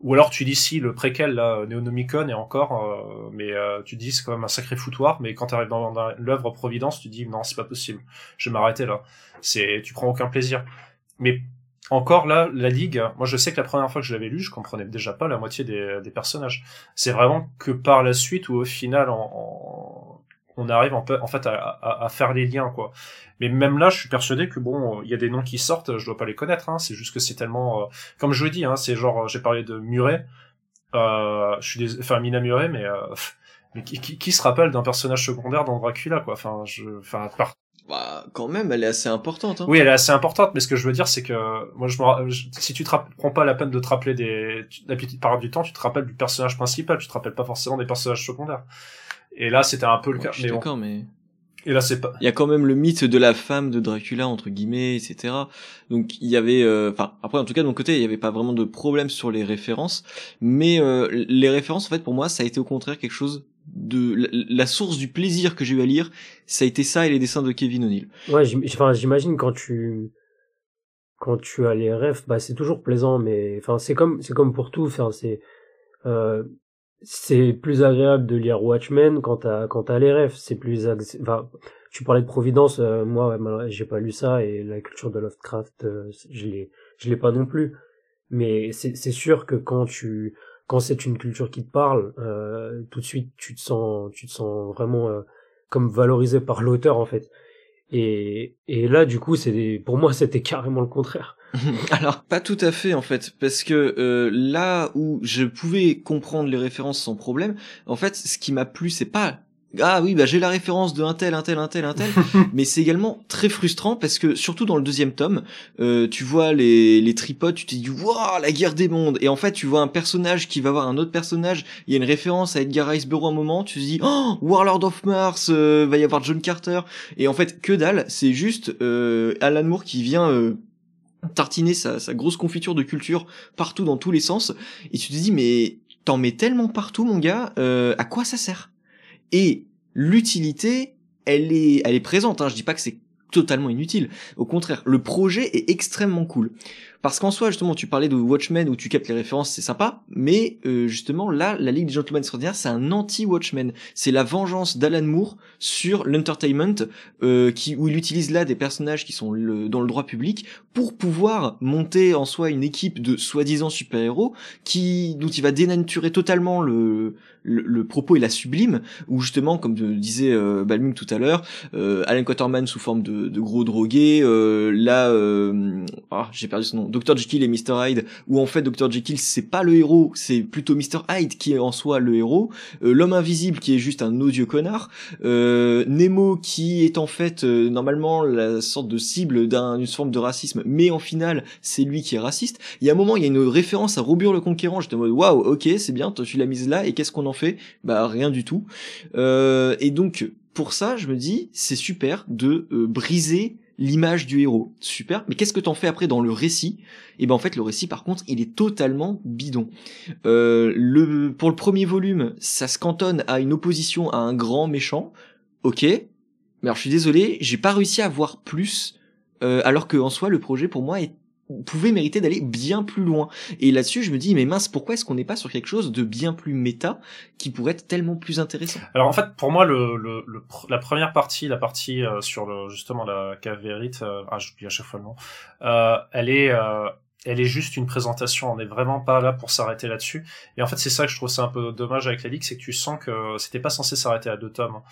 Ou alors tu lis ici le préquel, là, Neonomicon, et encore, euh, mais euh, tu dis c'est quand même un sacré foutoir, mais quand tu arrives dans, l'œuvre Providence, tu dis non, c'est pas possible, je vais m'arrêter là. C'est, tu prends aucun plaisir. Mais encore là, la Ligue, moi je sais que la première fois que je l'avais lu, je comprenais déjà pas la moitié des, personnages. C'est vraiment que par la suite où au final, en, on arrive en, fait à, faire les liens quoi. Mais même là, je suis persuadé que bon, il y a des noms qui sortent, je dois pas les connaître. Hein, c'est juste que c'est tellement, euh, comme je le dis, hein, c'est genre, j'ai parlé de Muret, euh, je suis des... enfin Mina Muret, mais euh, mais qui, qui, se rappelle d'un personnage secondaire dans Dracula quoi. Enfin, je, enfin par... Bah, quand même, elle est assez importante. Hein. Oui, elle est assez importante, mais ce que je veux dire, c'est que moi, je me... si tu te prends pas la peine de te rappeler des, la petite parole du temps, tu te rappelles du personnage principal, tu te rappelles pas forcément des personnages secondaires. Et là, c'était un peu le cas. je suis d'accord, mais et là, c'est pas. Il y a quand même le mythe de la femme de Dracula entre guillemets, etc. Donc il y avait, euh, enfin après en tout cas de mon côté, il y avait pas vraiment de problème sur les références, mais euh, les références en fait pour moi ça a été au contraire quelque chose de la, source du plaisir que j'ai eu à lire, ça a été ça et les dessins de Kevin O'Neill. Ouais, j'imagine quand tu quand tu as les refs, bah c'est toujours plaisant, mais enfin c'est comme c'est comme pour tout, enfin c'est euh, c'est plus agréable de lire Watchmen quand t'as quand t'as les rêves. C'est plus enfin tu parlais de Providence euh, moi j'ai pas lu ça et la culture de Lovecraft euh, je l'ai je l'ai pas non plus. Mais c'est c'est sûr que quand tu quand c'est une culture qui te parle euh, tout de suite tu te sens tu te sens vraiment comme valorisé par l'auteur en fait. Et et là du coup c'est pour moi c'était carrément le contraire Alors pas tout à fait en fait, parce que euh, là où je pouvais comprendre les références sans problème, en fait ce qui m'a plu c'est pas ah oui bah j'ai la référence de un tel un tel un tel un tel mais c'est également très frustrant parce que surtout dans le deuxième tome euh, tu vois les les tripodes tu te dis waouh la guerre des mondes et en fait tu vois un personnage qui va voir un autre personnage il y a une référence à Edgar Rice Burroughs un moment tu te dis oh Warlord of Mars euh, va y avoir John Carter et en fait que dalle c'est juste euh, Alan Moore qui vient euh, tartiner sa, grosse confiture de culture partout dans tous les sens. Et tu te dis mais t'en mets tellement partout mon gars euh, à quoi ça sert? Et l'utilité elle est elle est présente hein. je dis pas que c'est totalement inutile. Au contraire le projet est extrêmement cool parce qu'en soi, justement, tu parlais de Watchmen où tu captes les références, c'est sympa, mais euh, justement, là, la Ligue des Gentlemen Extraordinaires, c'est un anti-Watchmen. C'est la vengeance d'Alan Moore sur l'entertainment, euh, qui, où il utilise là des personnages qui sont dans le droit public pour pouvoir monter en soi une équipe de soi-disant super-héros qui, dont il va dénaturer totalement le, propos et la sublime, où justement, comme disait euh, tout à l'heure, euh, Alan Quaterman sous forme de, de gros drogué, euh, là, euh, ah, j'ai perdu son nom, Dr Jekyll et Mr Hyde, où en fait Dr Jekyll c'est pas le héros, c'est plutôt Mr Hyde qui est en soi le héros, euh, l'homme invisible qui est juste un odieux connard, euh, Nemo qui est en fait euh, normalement la sorte de cible d'une forme de racisme, mais en final c'est lui qui est raciste. Il y a un moment il y a une référence à Robur le Conquérant, j'étais en mode waouh ok c'est bien, tu l'as mise là et qu'est-ce qu'on en fait? Bah rien du tout. et donc pour ça, je me dis, c'est super de briser l'image du héros. Super. Mais qu'est-ce que t'en fais après dans le récit? Et eh ben en fait le récit par contre il est totalement bidon. Euh, le pour le premier volume ça se cantonne à une opposition à un grand méchant. Ok. Mais alors je suis désolé j'ai pas réussi à voir plus. Euh, alors que en soi le projet pour moi est pouvait mériter d'aller bien plus loin. Et là-dessus, je me dis, mais mince, pourquoi est-ce qu'on n'est pas sur quelque chose de bien plus méta qui pourrait être tellement plus intéressant? Alors en fait, pour moi, le, le, la première partie, la partie euh, sur le, justement la cavérite, euh, ah j'oublie à chaque fois le nom, euh, elle est euh, elle est juste une présentation. On n'est vraiment pas là pour s'arrêter là-dessus. Et en fait, c'est ça que je trouve un peu dommage avec la ligue, c'est que tu sens que c'était pas censé s'arrêter à deux tomes.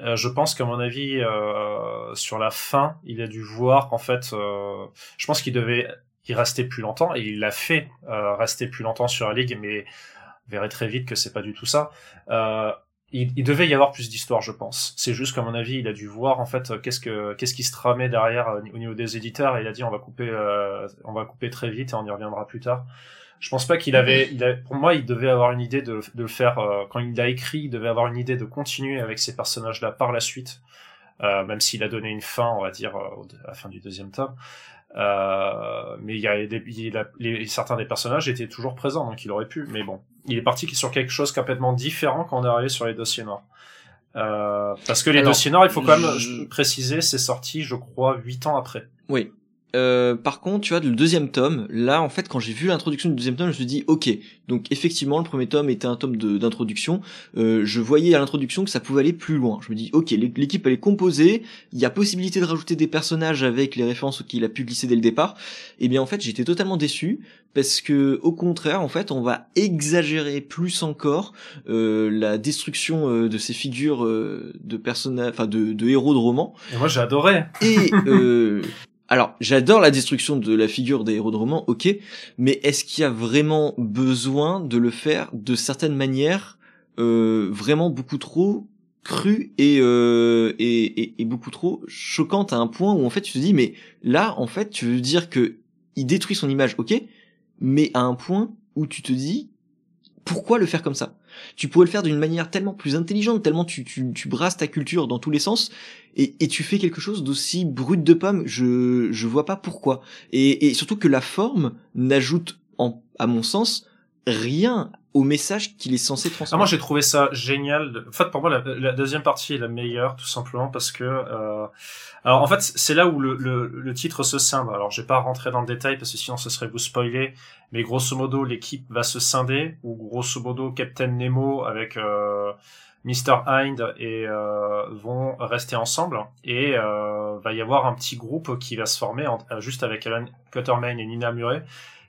Euh, je pense qu'à mon avis, euh, sur la fin, il a dû voir en fait. Euh, je pense qu'il devait y rester plus longtemps et il l'a fait rester plus longtemps sur la ligue, mais vous verrez très vite que c'est pas du tout ça. Il, devait y avoir plus d'histoire, je pense. C'est juste qu'à mon avis, il a dû voir en fait qu'est-ce que qu'est-ce qui se tramait derrière euh, au niveau des éditeurs et il a dit on va couper euh, on va couper très vite et on y reviendra plus tard. Je pense pas qu'il avait, pour moi, il devait avoir une idée de, le faire euh, quand il a écrit, il devait avoir une idée de continuer avec ces personnages-là par la suite, même s'il a donné une fin, on va dire, à la fin du deuxième tome. Mais il y a, certains des personnages étaient toujours présents, donc il aurait pu. Mais bon, il est parti sur quelque chose complètement différent quand on est arrivé sur les dossiers noirs. Euh, parce que les dossiers noirs, il faut quand même préciser, c'est sorti, je crois, huit ans après. Oui, euh, par contre, tu vois, le deuxième tome, là, en fait, quand j'ai vu l'introduction du deuxième tome, je me suis dit, ok, donc effectivement, le premier tome était un tome d'introduction. Euh, je voyais à l'introduction que ça pouvait aller plus loin. Je me dis, ok, l'équipe elle est composée, il y a possibilité de rajouter des personnages avec les références qu'il a pu glisser dès le départ. Et eh bien, en fait, j'étais totalement déçu parce que, au contraire, en fait, on va exagérer plus encore euh, la destruction euh, de ces figures euh, de personnages, enfin, de, de héros de romans. Et moi, j'ai adoré. Et euh, alors, j'adore la destruction de la figure des héros de roman, ok, mais est-ce qu'il y a vraiment besoin de le faire de certaines manières euh, vraiment beaucoup trop crues et, euh, et, et, beaucoup trop choquantes à un point où en fait tu te dis mais là en fait tu veux dire que il détruit son image, ok, mais à un point où tu te dis pourquoi le faire comme ça? Tu pourrais le faire d'une manière tellement plus intelligente, tellement tu, tu, tu brasses ta culture dans tous les sens, et, et tu fais quelque chose d'aussi brut de pomme, je, je vois pas pourquoi. Et, et surtout que la forme n'ajoute, en, à mon sens, rien au message qu'il est censé transmettre. Ah, moi j'ai trouvé ça génial. En fait pour moi la, deuxième partie est la meilleure tout simplement parce que euh... alors en fait c'est là où le, le, le, titre se scinde. Alors je vais pas rentrer dans le détail parce que sinon ce serait vous spoiler. Mais grosso modo l'équipe va se scinder ou grosso modo Captain Nemo avec euh, Mr. Hind et euh, vont rester ensemble et euh, va y avoir un petit groupe qui va se former juste avec Alan Cuttermain et Nina Murray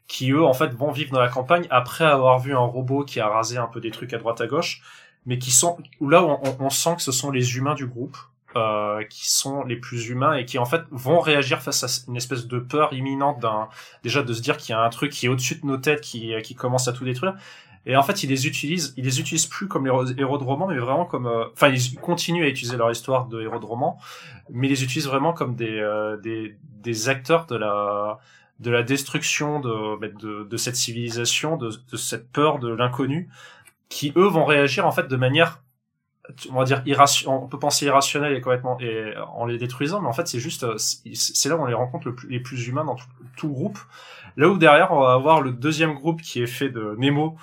qui eux en fait vont vivre dans la campagne après avoir vu un robot qui a rasé un peu des trucs à droite à gauche, mais qui sont où là on, on sent que ce sont les humains du groupe euh, qui sont les plus humains et qui en fait vont réagir face à une espèce de peur imminente d'un déjà de se dire qu'il y a un truc qui est au-dessus de nos têtes qui qui commence à tout détruire. Et en fait, ils les utilisent, ils les utilisent plus comme les héros de roman, mais vraiment comme, euh, enfin, ils continuent à utiliser leur histoire de héros de roman, mais ils les utilisent vraiment comme des, euh, des, des acteurs de la, de la destruction de, de, de cette civilisation, de, de cette peur de l'inconnu, qui eux vont réagir en fait de manière on va dire irration on peut penser irrationnel et complètement et en les détruisant mais en fait c'est juste c'est là où on les rencontre les plus humains dans tout, tout, groupe. Là où derrière on va avoir le deuxième groupe qui est fait de Nemo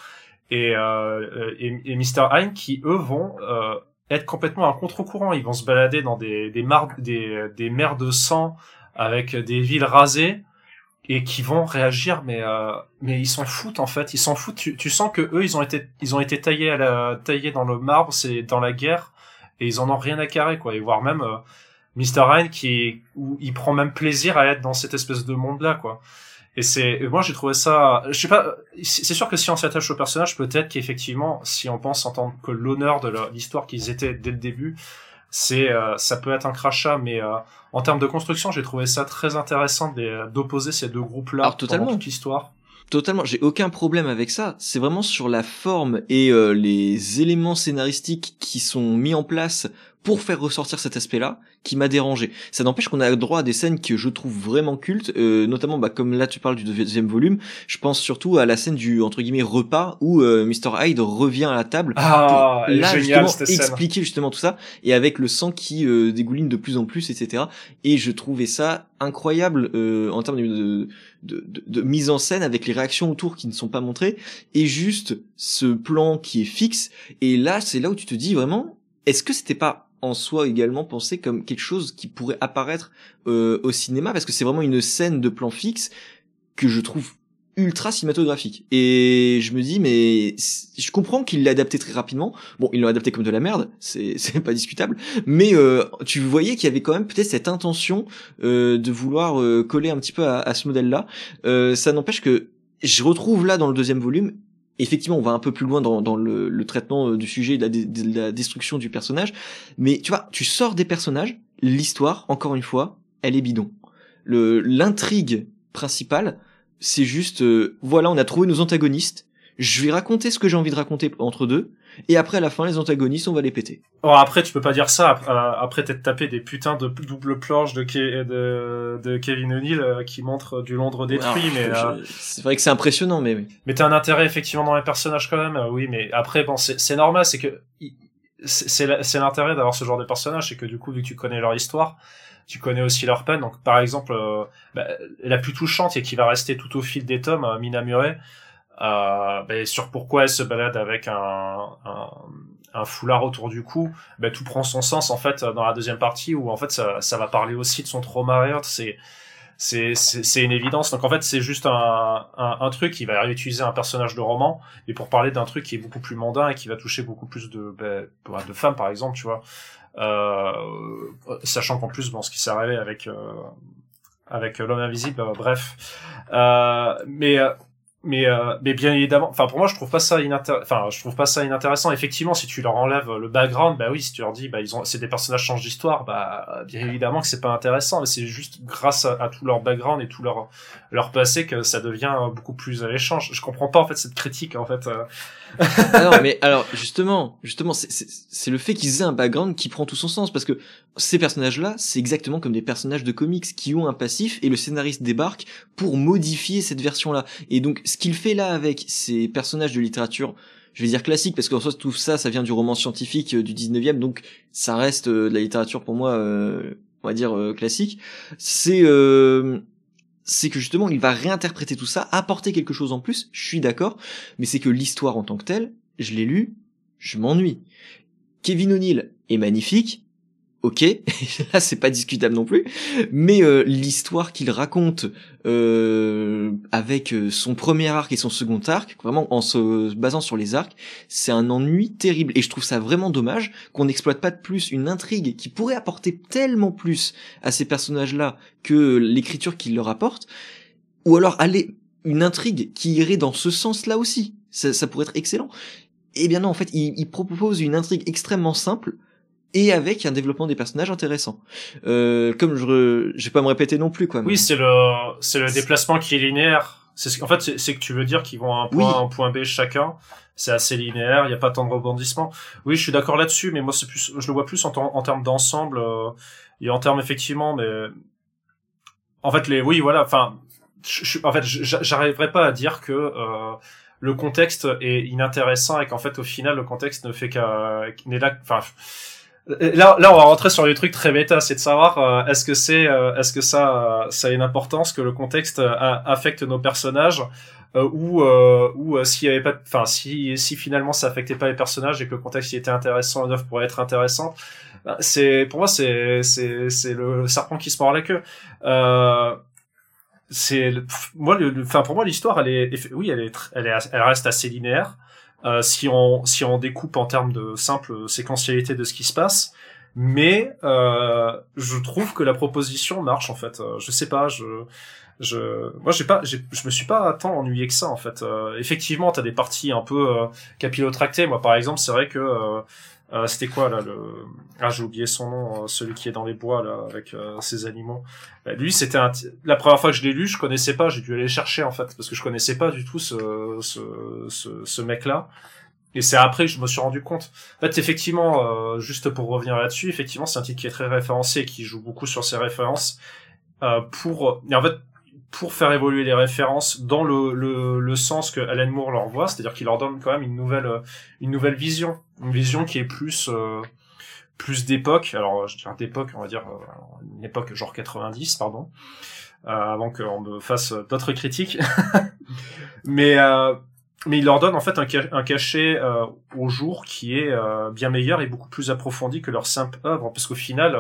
et euh, et, Mr Hein qui eux vont euh, être complètement à contre-courant. Ils vont se balader dans des des, des des mers de sang avec des villes rasées et qui vont réagir mais euh, mais ils s'en foutent en fait. Ils s'en foutent. Tu, tu, sens que eux ils ont été ils ont été taillés à la taillés dans le marbre c'est dans la guerre et ils en ont rien à carrer quoi. Et voire même euh, Mr Ryan qui où il prend même plaisir à être dans cette espèce de monde là quoi. Et c'est moi j'ai trouvé ça je sais pas c'est sûr que si on s'attache au personnage peut-être qu'effectivement si on pense en tant que l'honneur de l'histoire qu'ils étaient dès le début c'est euh, ça peut être un crachat mais euh, en termes de construction j'ai trouvé ça très intéressant d'opposer ces deux groupes là totalement. toute l'histoire. Totalement, j'ai aucun problème avec ça. C'est vraiment sur la forme et euh, les éléments scénaristiques qui sont mis en place pour faire ressortir cet aspect-là qui m'a dérangé. Ça n'empêche qu'on a droit à des scènes que je trouve vraiment cultes, euh, notamment bah, comme là tu parles du deuxième volume, je pense surtout à la scène du entre guillemets repas où euh, Mr Hyde revient à la table ah, pour là justement expliquer justement tout ça et avec le sang qui euh, dégouline de plus en plus, etc. Et je trouvais ça incroyable euh, en termes de, de, de, de, mise en scène avec les réactions autour qui ne sont pas montrées et juste ce plan qui est fixe. Et là, c'est là où tu te dis vraiment, est-ce que c'était pas en soi également pensé comme quelque chose qui pourrait apparaître euh, au cinéma parce que c'est vraiment une scène de plan fixe que je trouve ultra cinématographique. Et je me dis mais je comprends qu'il l'a adapté très rapidement. Bon ils l'ont adapté comme de la merde c'est pas discutable. Mais euh, tu voyais qu'il y avait quand même peut-être cette intention euh, de vouloir coller un petit peu à, ce modèle là euh, ça n'empêche que je retrouve là dans le deuxième volume effectivement, on va un peu plus loin dans, le, traitement euh, du sujet de la, de la, destruction du personnage. Mais tu vois, tu sors des personnages, l'histoire, encore une fois, elle est bidon. L'intrigue principale, c'est juste, euh, voilà, on a trouvé nos antagonistes. Je vais raconter ce que j'ai envie de raconter entre deux et après à la fin les antagonistes on va les péter. Alors après tu peux pas dire ça après t'être tapé des putains de double planches de, de, de Kevin O'Neill euh, qui montrent du Londres détruit mais euh, c'est vrai que c'est impressionnant mais oui. Mais t'as un intérêt effectivement dans les personnages quand même euh, oui mais après bon c'est normal c'est que c'est l'intérêt d'avoir ce genre de personnage, c'est que du coup, vu que tu connais leur histoire, tu connais aussi leur peine. Donc, par exemple, euh, bah, la plus touchante et qui va rester tout au fil des tomes, euh, Mina Murray, euh, bah, sur pourquoi elle se balade avec un, un, un foulard autour du cou, bah, tout prend son sens en fait dans la deuxième partie où en fait ça, ça va parler aussi de son trauma. C'est c'est c'est une évidence. Donc en fait, c'est juste un, un, truc qui va réutiliser un personnage de roman, mais pour parler d'un truc qui est beaucoup plus mondain et qui va toucher beaucoup plus de ben, de femmes par exemple, tu vois. Euh, sachant qu'en plus, bon, ce qui s'est arrivé avec euh, avec l'homme invisible, euh, bref. Euh, mais mais euh, mais bien évidemment enfin pour moi je trouve pas ça inintéressant enfin je trouve pas ça inintéressant. Effectivement si tu leur enlèves le background bah oui si tu leur dis bah ils ont c'est des personnages changent d'histoire bah bien évidemment que c'est pas intéressant. Mais c'est juste grâce à, tout leur background et tout leur leur passé que ça devient beaucoup plus alléchant je, je comprends pas en fait cette critique en fait euh. alors mais alors justement justement c'est le fait qu'ils aient un background qui prend tout son sens parce que ces personnages là c'est exactement comme des personnages de comics qui ont un passif et le scénariste débarque pour modifier cette version là et donc ce qu'il fait là avec ces personnages de littérature, je vais dire classique parce qu'en soi tout ça, ça vient du roman scientifique euh, du 19e, donc ça reste euh, de la littérature pour moi, euh, on va dire classique. C'est c'est que justement il va réinterpréter tout ça, apporter quelque chose en plus. Je suis d'accord, mais c'est que l'histoire en tant que telle, je l'ai lu, je m'ennuie. Kevin O'Neill est magnifique, ok, là c'est pas discutable non plus, mais euh, l'histoire qu'il raconte euh, avec euh, son premier arc et son second arc, vraiment en se basant sur les arcs, c'est un ennui terrible et je trouve ça vraiment dommage qu'on n'exploite pas de plus une intrigue qui pourrait apporter tellement plus à ces personnages-là que l'écriture qu'il leur apporte, ou alors aller une intrigue qui irait dans ce sens-là aussi, ça, pourrait être excellent. Eh bien non, en fait, il propose une intrigue extrêmement simple et avec un développement des personnages intéressant. Euh, comme je, je vais pas me répéter non plus quoi. Oui, c'est le c'est le déplacement qui est linéaire. C'est en fait c'est que tu veux dire qu'ils vont à un point un point B chacun. C'est assez linéaire, il y a pas tant de rebondissements. Oui, je suis d'accord là-dessus, mais moi c'est plus je le vois plus en, en termes d'ensemble euh, et en termes effectivement mais en fait les oui voilà enfin je, en fait j'arriverai pas à dire que euh, le contexte est inintéressant et qu'en fait au final le contexte ne fait qu'à n'est là enfin là, là, on va rentrer sur des trucs très méta, c'est de savoir euh, est-ce que c'est, euh, est-ce que ça, ça a une importance que le contexte affecte nos personnages ou ou s'il y avait pas, enfin si si finalement ça affectait pas les personnages et que le contexte y était intéressant, l'œuvre pourrait être intéressante. Bah, c'est pour moi c'est c'est c'est le serpent qui se mord la queue. c'est moi enfin pour moi l'histoire elle est oui elle est elle est elle reste assez linéaire euh, si on si on découpe en termes de simple séquentialité de ce qui se passe. Mais euh, je trouve que la proposition marche en fait. Euh, je sais pas, je je moi j'ai pas je me suis pas tant ennuyé que ça en fait euh, effectivement t'as des parties un peu euh, capillotractées moi par exemple c'est vrai que euh, euh, c'était quoi là le ah j'ai oublié son nom euh, celui qui est dans les bois là avec euh, ses animaux bah, lui c'était un... la première fois que je l'ai lu je connaissais pas j'ai dû aller chercher en fait parce que je connaissais pas du tout ce ce, ce, ce mec là et c'est après que je me suis rendu compte. En fait, effectivement, juste pour revenir là-dessus, effectivement, c'est un titre qui est très référencé qui joue beaucoup sur ses références euh, pour. Et en fait, pour faire évoluer les références dans le, le, le sens que Alan Moore leur voit, c'est-à-dire qu'il leur donne quand même une nouvelle une nouvelle vision, une vision qui est plus euh, plus d'époque. Alors je dirais d'époque, on va dire euh, une époque genre 90, pardon, euh, avant qu'on me fasse d'autres critiques. mais euh, mais il leur donne en fait un, un cachet euh, au jour qui est bien meilleur et beaucoup plus approfondi que leur simple œuvre, parce qu'au final,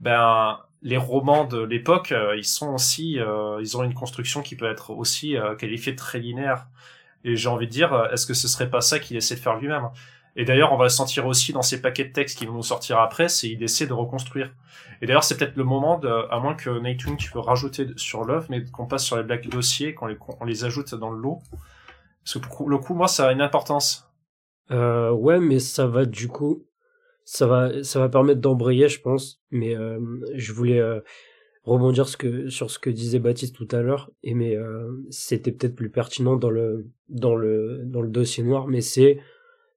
ben les romans de l'époque, euh, ils sont aussi, euh, ils ont une construction qui peut être aussi euh, qualifiée de très linéaire. Et j'ai envie de dire, est-ce que ce serait pas ça qu'il essaie de faire lui-même? Et d'ailleurs, on va le sentir aussi dans ces paquets de textes qui vont nous sortir après, c'est il essaie de reconstruire. Et d'ailleurs, c'est peut-être le moment, à moins que Nightwing tu veux rajouter sur l'œuvre, mais qu'on passe sur les black dossiers, qu'on les, les ajoute dans le lot. Parce que pour le coup, moi, ça a une importance. Ouais, mais ça va du coup ça va ça va permettre d'embrayer je pense. Mais euh, je voulais euh, rebondir ce que sur ce que disait Baptiste tout à l'heure. Et mais euh, c'était peut-être plus pertinent dans le dans le dans le dossier noir. Mais c'est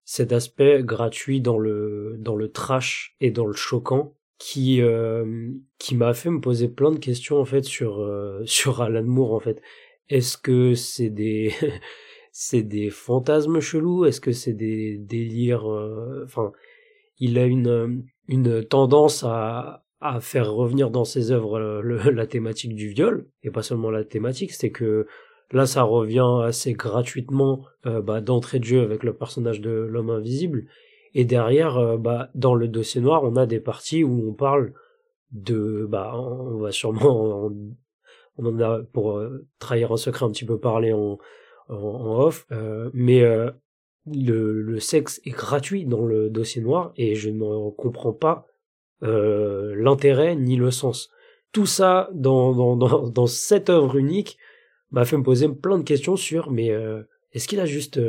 cet aspect gratuit dans le dans le trash et dans le choquant qui qui m'a fait me poser plein de questions en fait sur sur Alan Moore en fait. Est-ce que c'est des c'est des fantasmes chelous? Est-ce que c'est des délires enfin il a une une tendance à à faire revenir dans ses œuvres la thématique du viol. Et pas seulement la thématique, c'est que là ça revient assez gratuitement bah, d'entrée de jeu avec le personnage de l'homme invisible. Et derrière bah dans le dossier noir on a des parties où on parle de bah on va sûrement on en a pour euh, trahir un secret un petit peu parler en, en, off. Euh, mais euh, le, sexe est gratuit dans le dossier noir et je ne comprends pas l'intérêt ni le sens. Tout ça dans, cette œuvre unique m'a fait me poser plein de questions sur mais est-ce qu'il a juste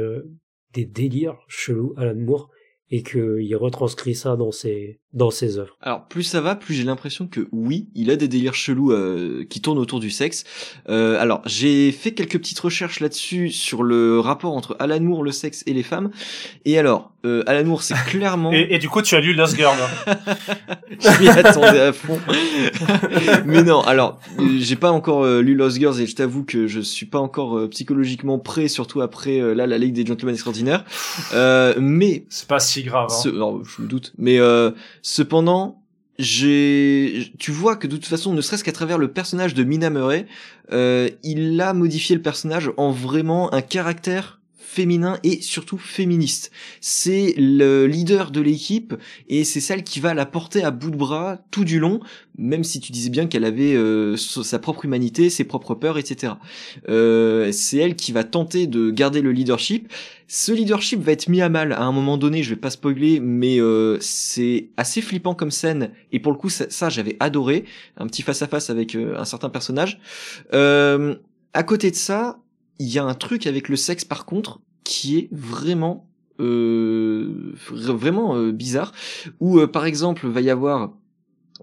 des délires chelous à Moore et qu'il retranscrit ça dans ses dans ses œuvres. Alors plus ça va, plus j'ai l'impression que oui, il a des délires chelous euh, qui tournent autour du sexe. Euh, alors j'ai fait quelques petites recherches là-dessus sur le rapport entre Alan le sexe et les femmes. Et alors euh, Alan Moore, c'est clairement. et, et, du coup, tu as lu Lost Girl. je m'y attendais à fond. Mais non, alors j'ai pas encore euh, lu Lost Girls et je t'avoue que je suis pas encore euh, psychologiquement prêt, surtout après là la Ligue des Gentlemen Extraordinaires. mais c'est pas si grave. Hein. Non, je me doute. Mais Cependant, j'ai, tu vois que de toute façon, ne serait-ce qu'à travers le personnage de Mina Murray, euh, il a modifié le personnage en vraiment un caractère féminin et surtout féministe. C'est le leader de l'équipe et c'est celle qui va la porter à bout de bras tout du long, même si tu disais bien qu'elle avait euh, sa propre humanité, ses propres peurs, etc. Euh, c'est elle qui va tenter de garder le leadership. Ce leadership va être mis à mal à un moment donné, je vais pas spoiler, mais euh, c'est assez flippant comme scène et pour le coup ça, ça j'avais adoré, un petit face à face avec un certain personnage. à côté de ça, il y a un truc avec le sexe par contre qui est vraiment euh, vraiment euh, bizarre. Où euh, par exemple va y avoir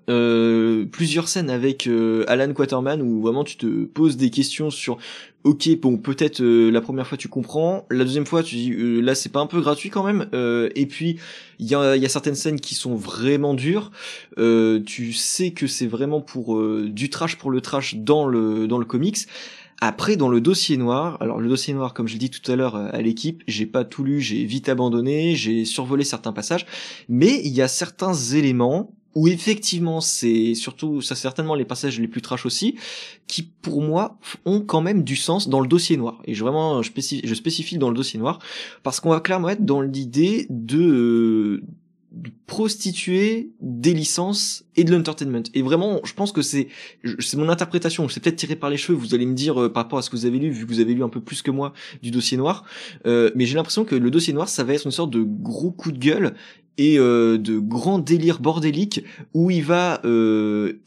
plusieurs scènes avec Alan Quaterman où vraiment tu te poses des questions sur ok bon peut-être la première fois tu comprends la deuxième fois tu dis là c'est pas un peu gratuit quand même et puis il y a, y a certaines scènes qui sont vraiment dures tu sais que c'est vraiment pour du trash pour le trash dans le dans le comics après, dans le dossier noir, alors le dossier noir, comme je l'ai dit tout à l'heure euh, à l'équipe, j'ai pas tout lu, j'ai vite abandonné, j'ai survolé certains passages, mais il y a certains éléments où effectivement c'est surtout ça certainement les passages les plus trash aussi qui pour moi ont quand même du sens dans le dossier noir. Et je vraiment je spécifie, dans le dossier noir parce qu'on va clairement être dans l'idée de euh, prostituer des licences et de l'entertainment. Et vraiment, je pense que c'est c'est mon interprétation. C'est peut-être tiré par les cheveux. Vous allez me dire euh, par rapport à ce que vous avez lu, vu que vous avez lu un peu plus que moi du dossier noir. Euh, mais j'ai l'impression que le dossier noir, ça va être une sorte de gros coup de gueule et euh, de grand délire bordélique où il va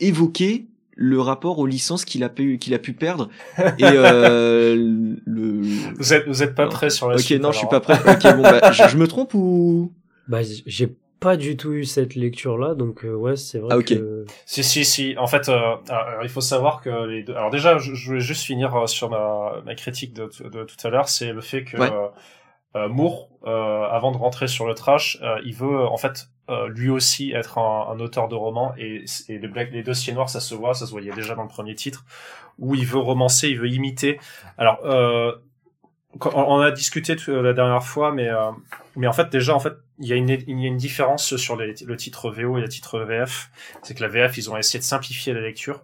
évoquer le rapport aux licences qu'il a pu qu'il a pu perdre et le vous êtes vous êtes pas prêt sur la ok non je suis pas prêt ok bon bah je, je me trompe ou? Bah j'ai pas du tout eu cette lecture là donc euh, ouais c'est vrai ah, que si si si. En fait euh, il faut savoir que les deux... alors déjà je, je voulais juste finir euh, sur ma, ma critique de, de, tout à l'heure c'est le fait que euh, Moore avant de rentrer sur le trash il veut en fait lui aussi être un, un, auteur de romans et, et les, Black, les dossiers noirs ça se voit ça se voyait déjà dans le premier titre où il veut romancer il veut imiter. Alors on a discuté la dernière fois mais mais en fait déjà en fait il y a une, il y a une différence sur le titre VO et le titre VF. C'est que la VF, ils ont essayé de simplifier la lecture.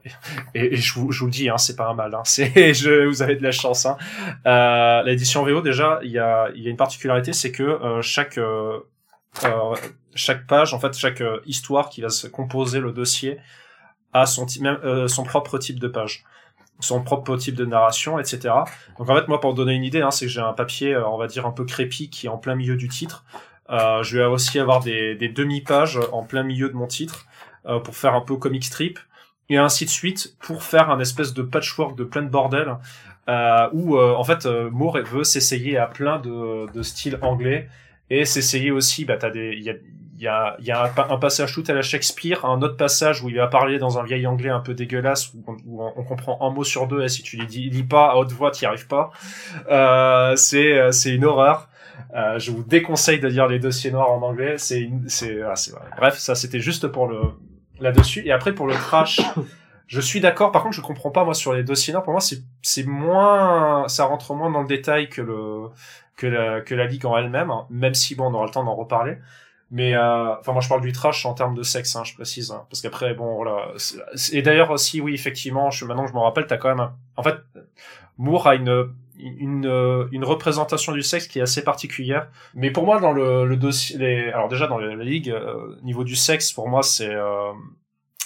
Et, je, vous, je, vous, le dis, hein, c'est pas un mal. Hein. C'est, je, vous avez de la chance. Hein. Euh, L'édition VO, déjà, il y a, il y a une particularité, c'est que euh, chaque euh, euh, chaque page, en fait, chaque euh, histoire qui va se composer le dossier a son, même, euh, son propre type de page son propre type de narration, etc. Donc en fait, moi, pour donner une idée, hein, c'est que j'ai un papier, on va dire un peu crépi, qui est en plein milieu du titre. Euh, je vais aussi avoir des, demi-pages en plein milieu de mon titre euh, pour faire un peu comic strip et ainsi de suite pour faire un espèce de patchwork de plein de bordel euh, où euh, en fait euh, Moore veut s'essayer à plein de, de styles anglais et s'essayer aussi bah t'as des il y a, y a un, passage tout à la Shakespeare, un autre passage où il va parler dans un vieil anglais un peu dégueulasse, où on, comprend un mot sur deux, et si tu lis, lis pas à haute voix, t'y arrives pas. Euh, c'est, c'est une horreur. Euh, je vous déconseille de lire les dossiers noirs en anglais. C'est, c'est, ah, bref, ça c'était juste pour le là-dessus. Et après pour le trash, je suis d'accord. Par contre, je comprends pas moi sur les dossiers noirs. Pour moi, c'est, c'est moins, ça rentre moins dans le détail que le que la que la ligue en elle-même. Hein. même si bon, on aura le temps d'en reparler. Mais euh, enfin, moi, je parle du trash en termes de sexe, hein, je précise, hein, parce qu'après, bon, voilà. Et d'ailleurs aussi, oui, effectivement, je, maintenant, je me rappelle, t'as quand même, un... en fait, Moore a une une, une représentation du sexe qui est assez particulière. Mais pour moi, dans le, le dossier, les... alors déjà dans la, ligue, euh, niveau du sexe, pour moi, c'est euh,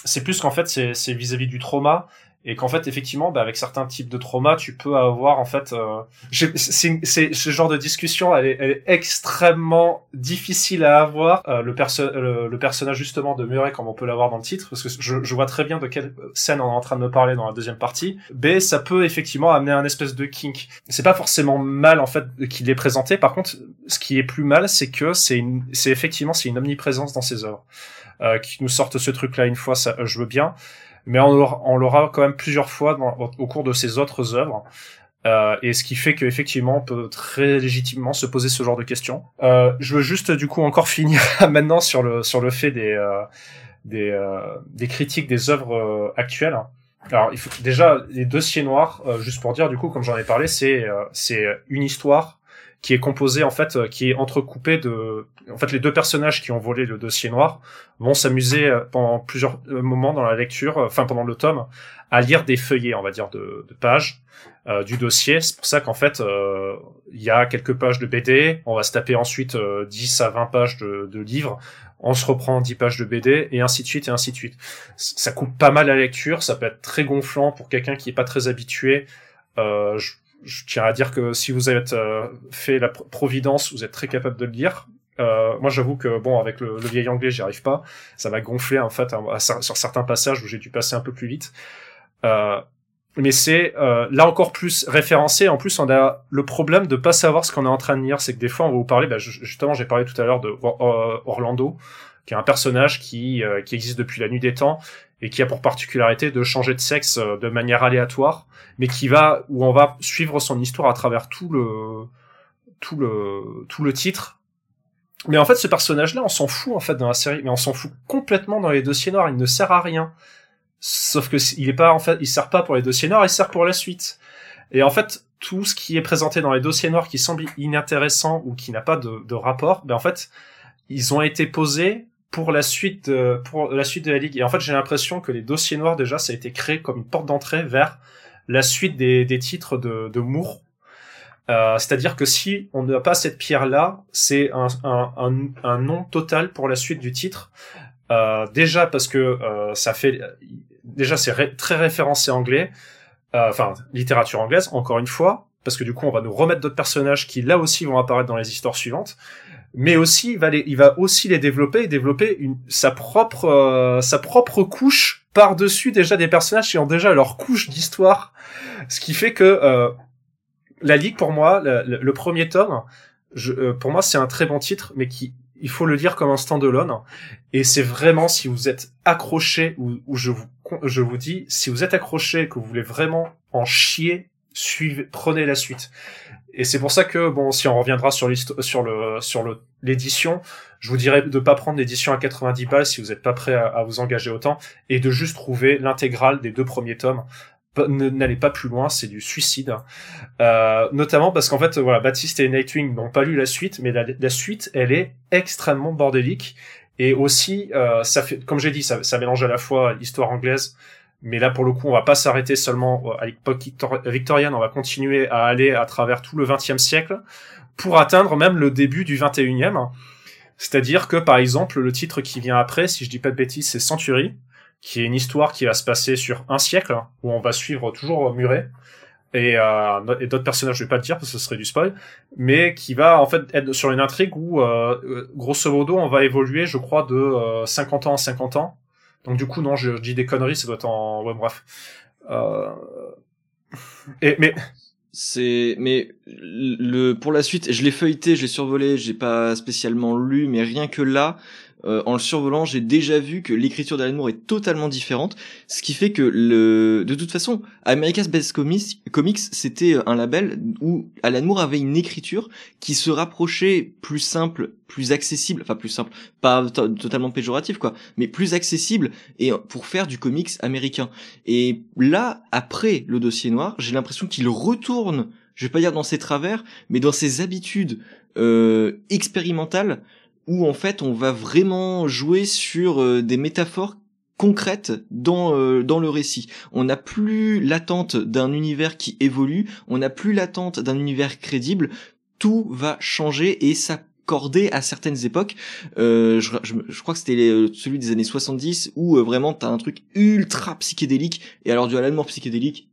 c'est plus qu'en fait, c'est vis-à-vis du trauma et qu'en fait effectivement bah, avec certains types de traumas tu peux avoir en fait euh, c'est ce genre de discussion elle est, elle est extrêmement difficile à avoir. Euh, le, perso le, personnage justement de Murray comme on peut l'avoir dans le titre parce que je, je, vois très bien de quelle scène on est en train de me parler dans la deuxième partie. B ça peut effectivement amener un espèce de kink. C'est pas forcément mal en fait qu'il est présenté. Par contre ce qui est plus mal c'est que c'est effectivement c'est une omniprésence dans ses œuvres euh, qui nous sortent ce truc là une fois ça je veux bien mais on l'aura quand même plusieurs fois au cours de ses autres œuvres. Euh, et ce qui fait qu'effectivement on peut très légitimement se poser ce genre de questions. Euh, je veux juste du coup encore finir maintenant sur le sur le fait des euh, des, euh, des critiques des œuvres euh, actuelles. Alors il faut déjà les dossiers noirs, juste pour dire du coup comme j'en ai parlé, c'est c'est une histoire qui est composée en fait, qui est entrecoupée de en fait, les deux personnages qui ont volé le dossier noir vont s'amuser euh, pendant plusieurs euh, moments dans la lecture, euh, enfin pendant le tome, à lire des feuillets, on va dire, de, pages euh, du dossier. C'est pour ça qu'en fait, il y a quelques pages de BD, on va se taper ensuite 10 à 20 pages de, de, livres, on se reprend 10 pages de BD, et ainsi de suite, et ainsi de suite. Ça coupe pas mal la lecture, ça peut être très gonflant pour quelqu'un qui est pas très habitué. Je tiens à dire que si vous avez fait la Providence, vous êtes très capable de le lire. Euh, moi, j'avoue que bon, avec le, vieil anglais, j'y arrive pas. Ça m'a gonflé en fait sur certains passages où j'ai dû passer un peu plus vite. Euh, mais c'est euh, là encore plus référencé. En plus, on a le problème de pas savoir ce qu'on est en train de lire. C'est que des fois, on va vous parler. Bah, justement, j'ai parlé tout à l'heure de Orlando, qui est un personnage qui qui existe depuis la nuit des temps et qui a pour particularité de changer de sexe de manière aléatoire, mais qui va où on va suivre son histoire à travers tout le tout le tout le titre mais en fait, ce personnage-là, on s'en fout en fait dans la série, mais on s'en fout complètement dans les dossiers noirs. Il ne sert à rien. Sauf que il est pas en fait, il sert pas pour les dossiers noirs, il sert pour la suite. Et en fait, tout ce qui est présenté dans les dossiers noirs qui semble inintéressant ou qui n'a pas de, de, rapport, ben en fait, ils ont été posés pour la suite de, pour la suite de la ligue. Et en fait, j'ai l'impression que les dossiers noirs déjà, ça a été créé comme une porte d'entrée vers la suite des, des titres de, de Moore euh, c'est-à-dire que si on n'a pas cette pierre-là, c'est un, un, un, un, nom total pour la suite du titre. Euh, déjà parce que euh, ça fait, déjà c'est très référencé anglais, euh, enfin littérature anglaise. Encore une fois, parce que du coup on va nous remettre d'autres personnages qui là aussi vont apparaître dans les histoires suivantes. Mais aussi il va, les, il va aussi les développer et développer une, sa propre euh, sa propre couche par dessus déjà des personnages qui ont déjà leur couche d'histoire, ce qui fait que la Ligue, pour moi, le, premier tome, je, euh, pour moi, c'est un très bon titre, mais qui, il faut le lire comme un stand-alone. Et c'est vraiment, si vous êtes accroché, ou, je vous, je vous dis, si vous êtes accroché, que vous voulez vraiment en chier, suivez, prenez la suite. Et c'est pour ça que, bon, si on reviendra sur sur le, sur l'édition, je vous dirais de pas prendre l'édition à 90 balles si vous n'êtes pas prêt à, vous engager autant, et de juste trouver l'intégrale des deux premiers tomes n'allez pas plus loin, c'est du suicide. Euh, notamment parce qu'en fait, voilà, Baptiste et Nightwing n'ont pas lu la suite, mais la, suite, elle est extrêmement bordélique. Et aussi, euh, ça fait, comme j'ai dit, ça, mélange à la fois l'histoire anglaise, mais là, pour le coup, on va pas s'arrêter seulement à l'époque victorienne, on va continuer à aller à travers tout le XXe siècle pour atteindre même le début du XXIe. C'est-à-dire que, par exemple, le titre qui vient après, si je dis pas de bêtises, c'est Century qui est une histoire qui va se passer sur un siècle, où on va suivre toujours Muret, et, euh, et d'autres personnages, je vais pas le dire parce que ce serait du spoil, mais qui va en fait être sur une intrigue où, euh, grosso modo, on va évoluer, je crois, de euh, 50 ans en 50 ans. Donc du coup, non, je, dis des conneries, ça doit être en... Ouais, bref. Euh... Et, mais... C'est mais le pour la suite, je l'ai feuilleté, je l'ai survolé, j'ai pas spécialement lu, mais rien que là, euh, en le survolant, j'ai déjà vu que l'écriture d'Alan Moore est totalement différente, ce qui fait que le, de toute façon, America's Best Comics, c'était un label où Alan Moore avait une écriture qui se rapprochait plus simple, plus accessible, enfin plus simple, pas totalement péjoratif quoi, mais plus accessible et pour faire du comics américain. Et là, après le dossier noir, j'ai l'impression qu'il retourne, je vais pas dire dans ses travers, mais dans ses habitudes euh, expérimentales où en fait on va vraiment jouer sur des métaphores concrètes dans dans le récit. On n'a plus l'attente d'un univers qui évolue, on n'a plus l'attente d'un univers crédible. Tout va changer et ça cordé à certaines époques. Euh, je, je, crois que c'était euh, celui des années 70 où euh, vraiment t'as un truc ultra psychédélique et alors du Alan Moore psychédélique.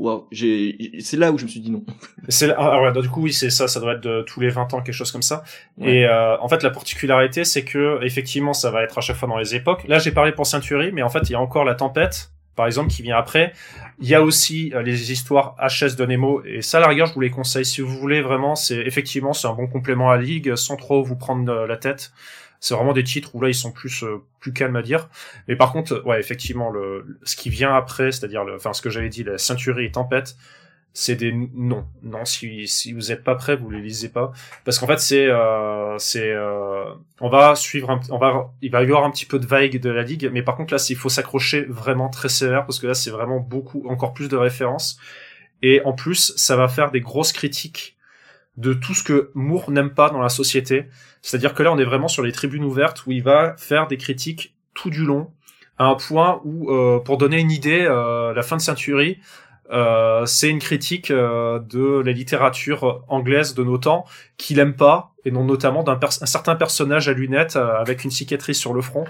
Waouh, c'est là où je me suis dit non. C'est là, ah, ouais, du coup oui c'est ça, ça doit être de tous les 20 ans quelque chose comme ça. Et euh, en fait la particularité c'est que effectivement ça va être à chaque fois dans les époques. Là j'ai parlé pour Century, mais en fait il y a encore la tempête par exemple, qui vient après. Il y a aussi euh, les histoires HS de Nemo, et ça, la rigueur, je vous les conseille. Si vous voulez vraiment, c'est effectivement, c'est un bon complément à la Ligue, sans trop vous prendre euh, la tête. C'est vraiment des titres où là, ils sont plus euh, plus calmes à dire. Mais par contre, ouais, effectivement, le, ce qui vient après, c'est-à-dire, enfin, ce que j'avais dit, la ceinturie et tempête, c'est des non. Non si si vous êtes pas prêt vous les lisez pas. Parce qu'en fait c'est euh, c'est euh, on va suivre un, on va il va y avoir un petit peu de vague de la ligue mais par contre là il faut s'accrocher vraiment très sévère parce que là c'est vraiment beaucoup encore plus de références. Et en plus ça va faire des grosses critiques de tout ce que Moore n'aime pas dans la société. C'est-à-dire que là on est vraiment sur les tribunes ouvertes où il va faire des critiques tout du long à un point où euh, pour donner une idée euh, la fin de Century euh, c'est une critique euh, de la littérature anglaise de nos temps qu'il aime pas et non notamment d'un un certain personnage à lunettes euh, avec une cicatrice sur le front.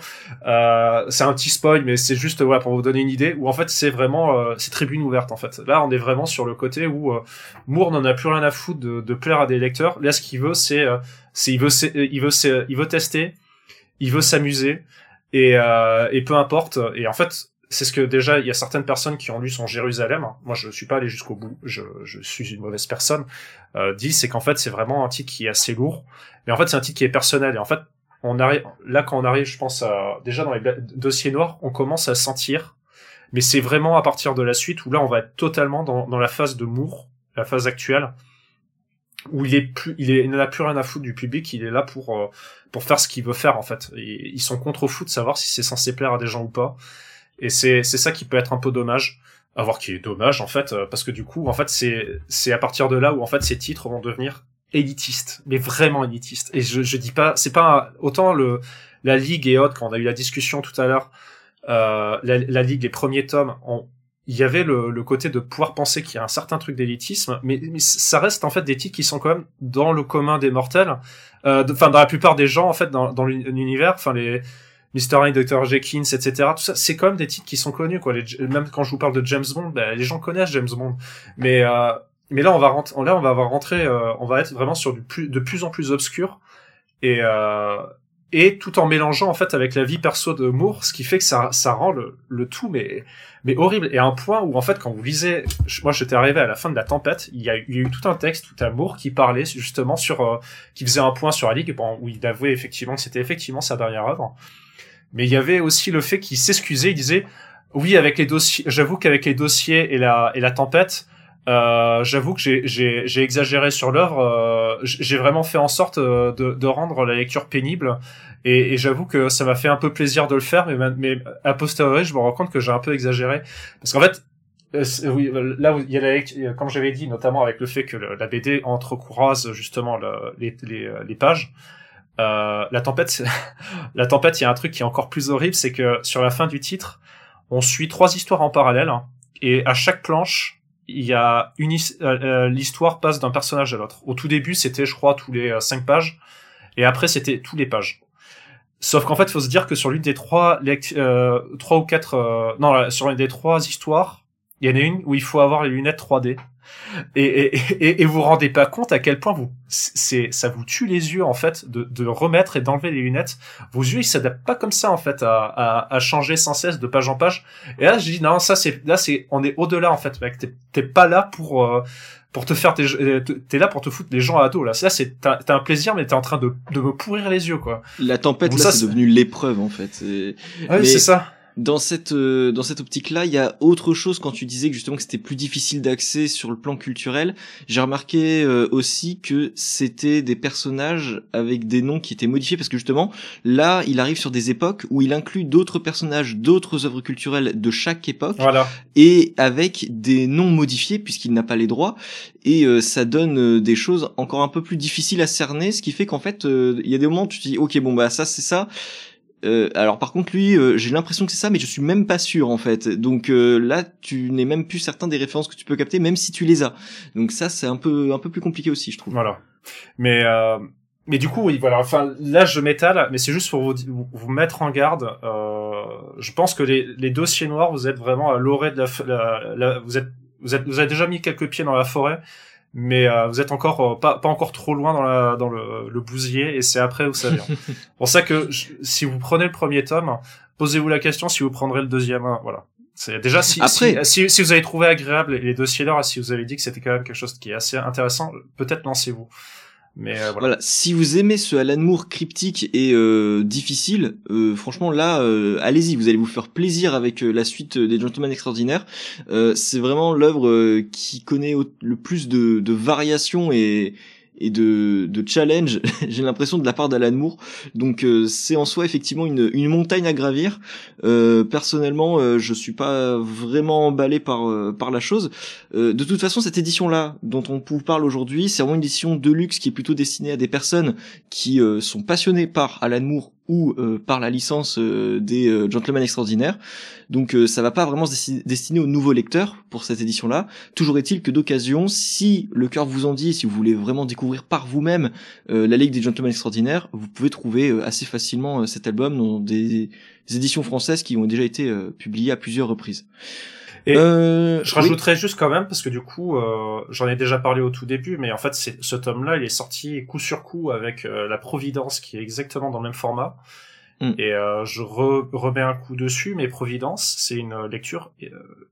c'est un petit spoil, mais c'est juste ouais, pour vous donner une idée où en fait c'est vraiment c'est tribune ouverte en fait. Là on est vraiment sur le côté où Moore n'en a plus rien à foutre de, de, plaire à des lecteurs. Là ce qu'il veut c'est c'est il veut il veut il veut tester, il veut s'amuser et, et peu importe. Et en fait c'est ce que déjà il y a certaines personnes qui ont lu son Jérusalem. Moi, je suis pas allé jusqu'au bout. Je, suis une mauvaise personne. Euh, dit c'est qu'en fait c'est vraiment un titre qui est assez lourd, mais en fait c'est un titre qui est personnel. Et en fait, on arrive là quand on arrive, je pense à, déjà dans les dossiers noirs, on commence à sentir. Mais c'est vraiment à partir de la suite où là on va être totalement dans, la phase de Moore, la phase actuelle, où il est plus, il, est, il n'en a plus rien à foutre du public. Il est là pour euh, pour faire ce qu'il veut faire en fait. Et ils sont contre fou de savoir si c'est censé plaire à des gens ou pas. Et c'est c'est ça qui peut être un peu dommage, à voir qui est dommage en fait, euh, parce que du coup en fait c'est c'est à partir de là où en fait ces titres vont devenir élitistes, mais vraiment élitistes. Et je je dis pas, c'est pas autant le la ligue et autres quand on a eu la discussion tout à l'heure, euh, la, ligue les premiers tomes, on, il y avait le, le, côté de pouvoir penser qu'il y a un certain truc d'élitisme, mais, mais, ça reste en fait des titres qui sont quand même dans le commun des mortels, euh, enfin dans la plupart des gens en fait dans, dans l'univers, enfin les Mr. Hyde, Dr. Jenkins, etc. Tout ça, c'est quand même des titres qui sont connus, quoi. même quand je vous parle de James Bond, bah, les gens connaissent James Bond. Mais euh, mais là, on va rentrer, là, on va avoir rentré, euh, on va être vraiment sur du plus, de plus en plus obscur et euh, et tout en mélangeant en fait avec la vie perso de Moore, ce qui fait que ça ça rend le, le tout mais mais horrible et à un point où en fait quand vous lisez, moi j'étais arrivé à la fin de la tempête, il y a, il y a eu tout un texte tout à Moore qui parlait justement sur, euh, qui faisait un point sur la ligue, où il avouait effectivement que c'était effectivement sa dernière œuvre mais il y avait aussi le fait qu'il s'excusait, il disait oui avec les dossiers, j'avoue qu'avec les dossiers et la et la tempête, euh, j'avoue que j'ai exagéré sur l'œuvre, euh, j'ai vraiment fait en sorte euh, de, de rendre la lecture pénible et, et j'avoue que ça m'a fait un peu plaisir de le faire, mais mais a posteriori je me rends compte que j'ai un peu exagéré parce qu'en fait euh, oui, là, il y a la, comme j'avais dit, notamment avec le fait que la BD entrecroise justement les, les, les pages. Euh, la tempête, la tempête, il y a un truc qui est encore plus horrible, c'est que sur la fin du titre, on suit trois histoires en parallèle, hein, et à chaque planche, il y a une euh, euh, l'histoire passe d'un personnage à l'autre. Au tout début, c'était, je crois, tous les cinq pages, et après, c'était tous les pages. Sauf qu'en fait, il faut se dire que sur l'une des trois, trois ou quatre, non, sur l'une des trois histoires, il y en a une où il faut avoir les lunettes 3D. Et, et, et, vous vous rendez pas compte à quel point vous, c'est, ça vous tue les yeux en fait de, de remettre et d'enlever les lunettes. Vos yeux ils s'adaptent pas comme ça en fait à, à, à, changer sans cesse de page en page. Et là je dis non ça c'est là c'est on est au-delà en fait mec. T'es, pas là pour euh, pour te faire tes t'es là pour te foutre les gens à dos là. Ça c'est t'as, un plaisir mais t'es en train de, de me pourrir les yeux quoi. La tempête là c'est devenu l'épreuve en fait. Ouais, c'est ça dans cette euh, dans cette optique-là, il y a autre chose quand tu disais que justement que c'était plus difficile d'accès sur le plan culturel. J'ai remarqué euh, aussi que c'était des personnages avec des noms qui étaient modifiés parce que justement là, il arrive sur des époques où il inclut d'autres personnages, d'autres œuvres culturelles de chaque époque, Voilà. et avec des noms modifiés puisqu'il n'a pas les droits et euh, ça donne euh, des choses encore un peu plus difficiles à cerner, ce qui fait qu'en fait euh, il y a des moments où tu te dis ok bon bah ça c'est ça. Euh, alors par contre lui euh, j'ai l'impression que c'est ça mais je suis même pas sûr en fait donc euh, là tu n'es même plus certain des références que tu peux capter même si tu les as donc ça c'est un peu un peu plus compliqué aussi je trouve Voilà. Mais euh, mais du coup, oui, voilà. Enfin, là, je m'étale, mais c'est juste pour vous, vous, mettre en garde. Euh, je pense que les, les dossiers noirs, vous êtes vraiment à l'orée de la, la, la- vous êtes, vous êtes, vous avez déjà mis quelques pieds dans la forêt, mais euh, vous êtes encore euh, pas, pas encore trop loin dans la, dans le, le bousier, et c'est après où ça vient. pour ça que je- si vous prenez le premier tome, posez-vous la question si vous prendrez le deuxième. hein, Voilà. C'est déjà si, Après- si, si, si vous avez trouvé agréable les dossiers et si vous avez dit que c'était quand même quelque chose qui est assez intéressant, peut-être lancez-vous. Mais euh, voilà. Si vous aimez ce Alan Moore cryptique et euh, difficile, euh, franchement là, euh, allez-y, vous allez vous faire plaisir avec euh, la suite des Gentlemen Extraordinaires. Euh, c'est vraiment l'œuvre qui connaît le plus de, de variations et, et de, challenge, j'ai l'impression de la part d'Alan Moore. Donc euh, c'est en soi effectivement une, montagne à gravir. Euh, personnellement, euh, je suis pas vraiment emballé par euh, par la chose. De toute façon, cette édition-là, dont on vous parle aujourd'hui, c'est vraiment une édition de luxe qui est plutôt destinée à des personnes qui sont passionnées par Alan Moore ou euh, par la licence euh, des euh, Gentlemen Extraordinaires. Donc euh, ça va pas vraiment se desti- destiner aux nouveaux lecteurs pour cette édition-là. Toujours est-il que d'occasion, si le cœur vous en dit, si vous voulez vraiment découvrir par vous-même la Ligue des Gentlemen Extraordinaires, vous pouvez trouver assez facilement cet album dans des, éditions françaises qui ont déjà été publiées à plusieurs reprises. Et Euh, Je oui. rajouterais juste quand même, parce que du coup, euh, j'en ai déjà parlé au tout début, mais en fait, c'est, ce tome-là, il est sorti coup sur coup avec euh, La Providence, qui est exactement dans le même format. Mm. Et euh, je re- remets un coup dessus, mais Providence, c'est une lecture euh,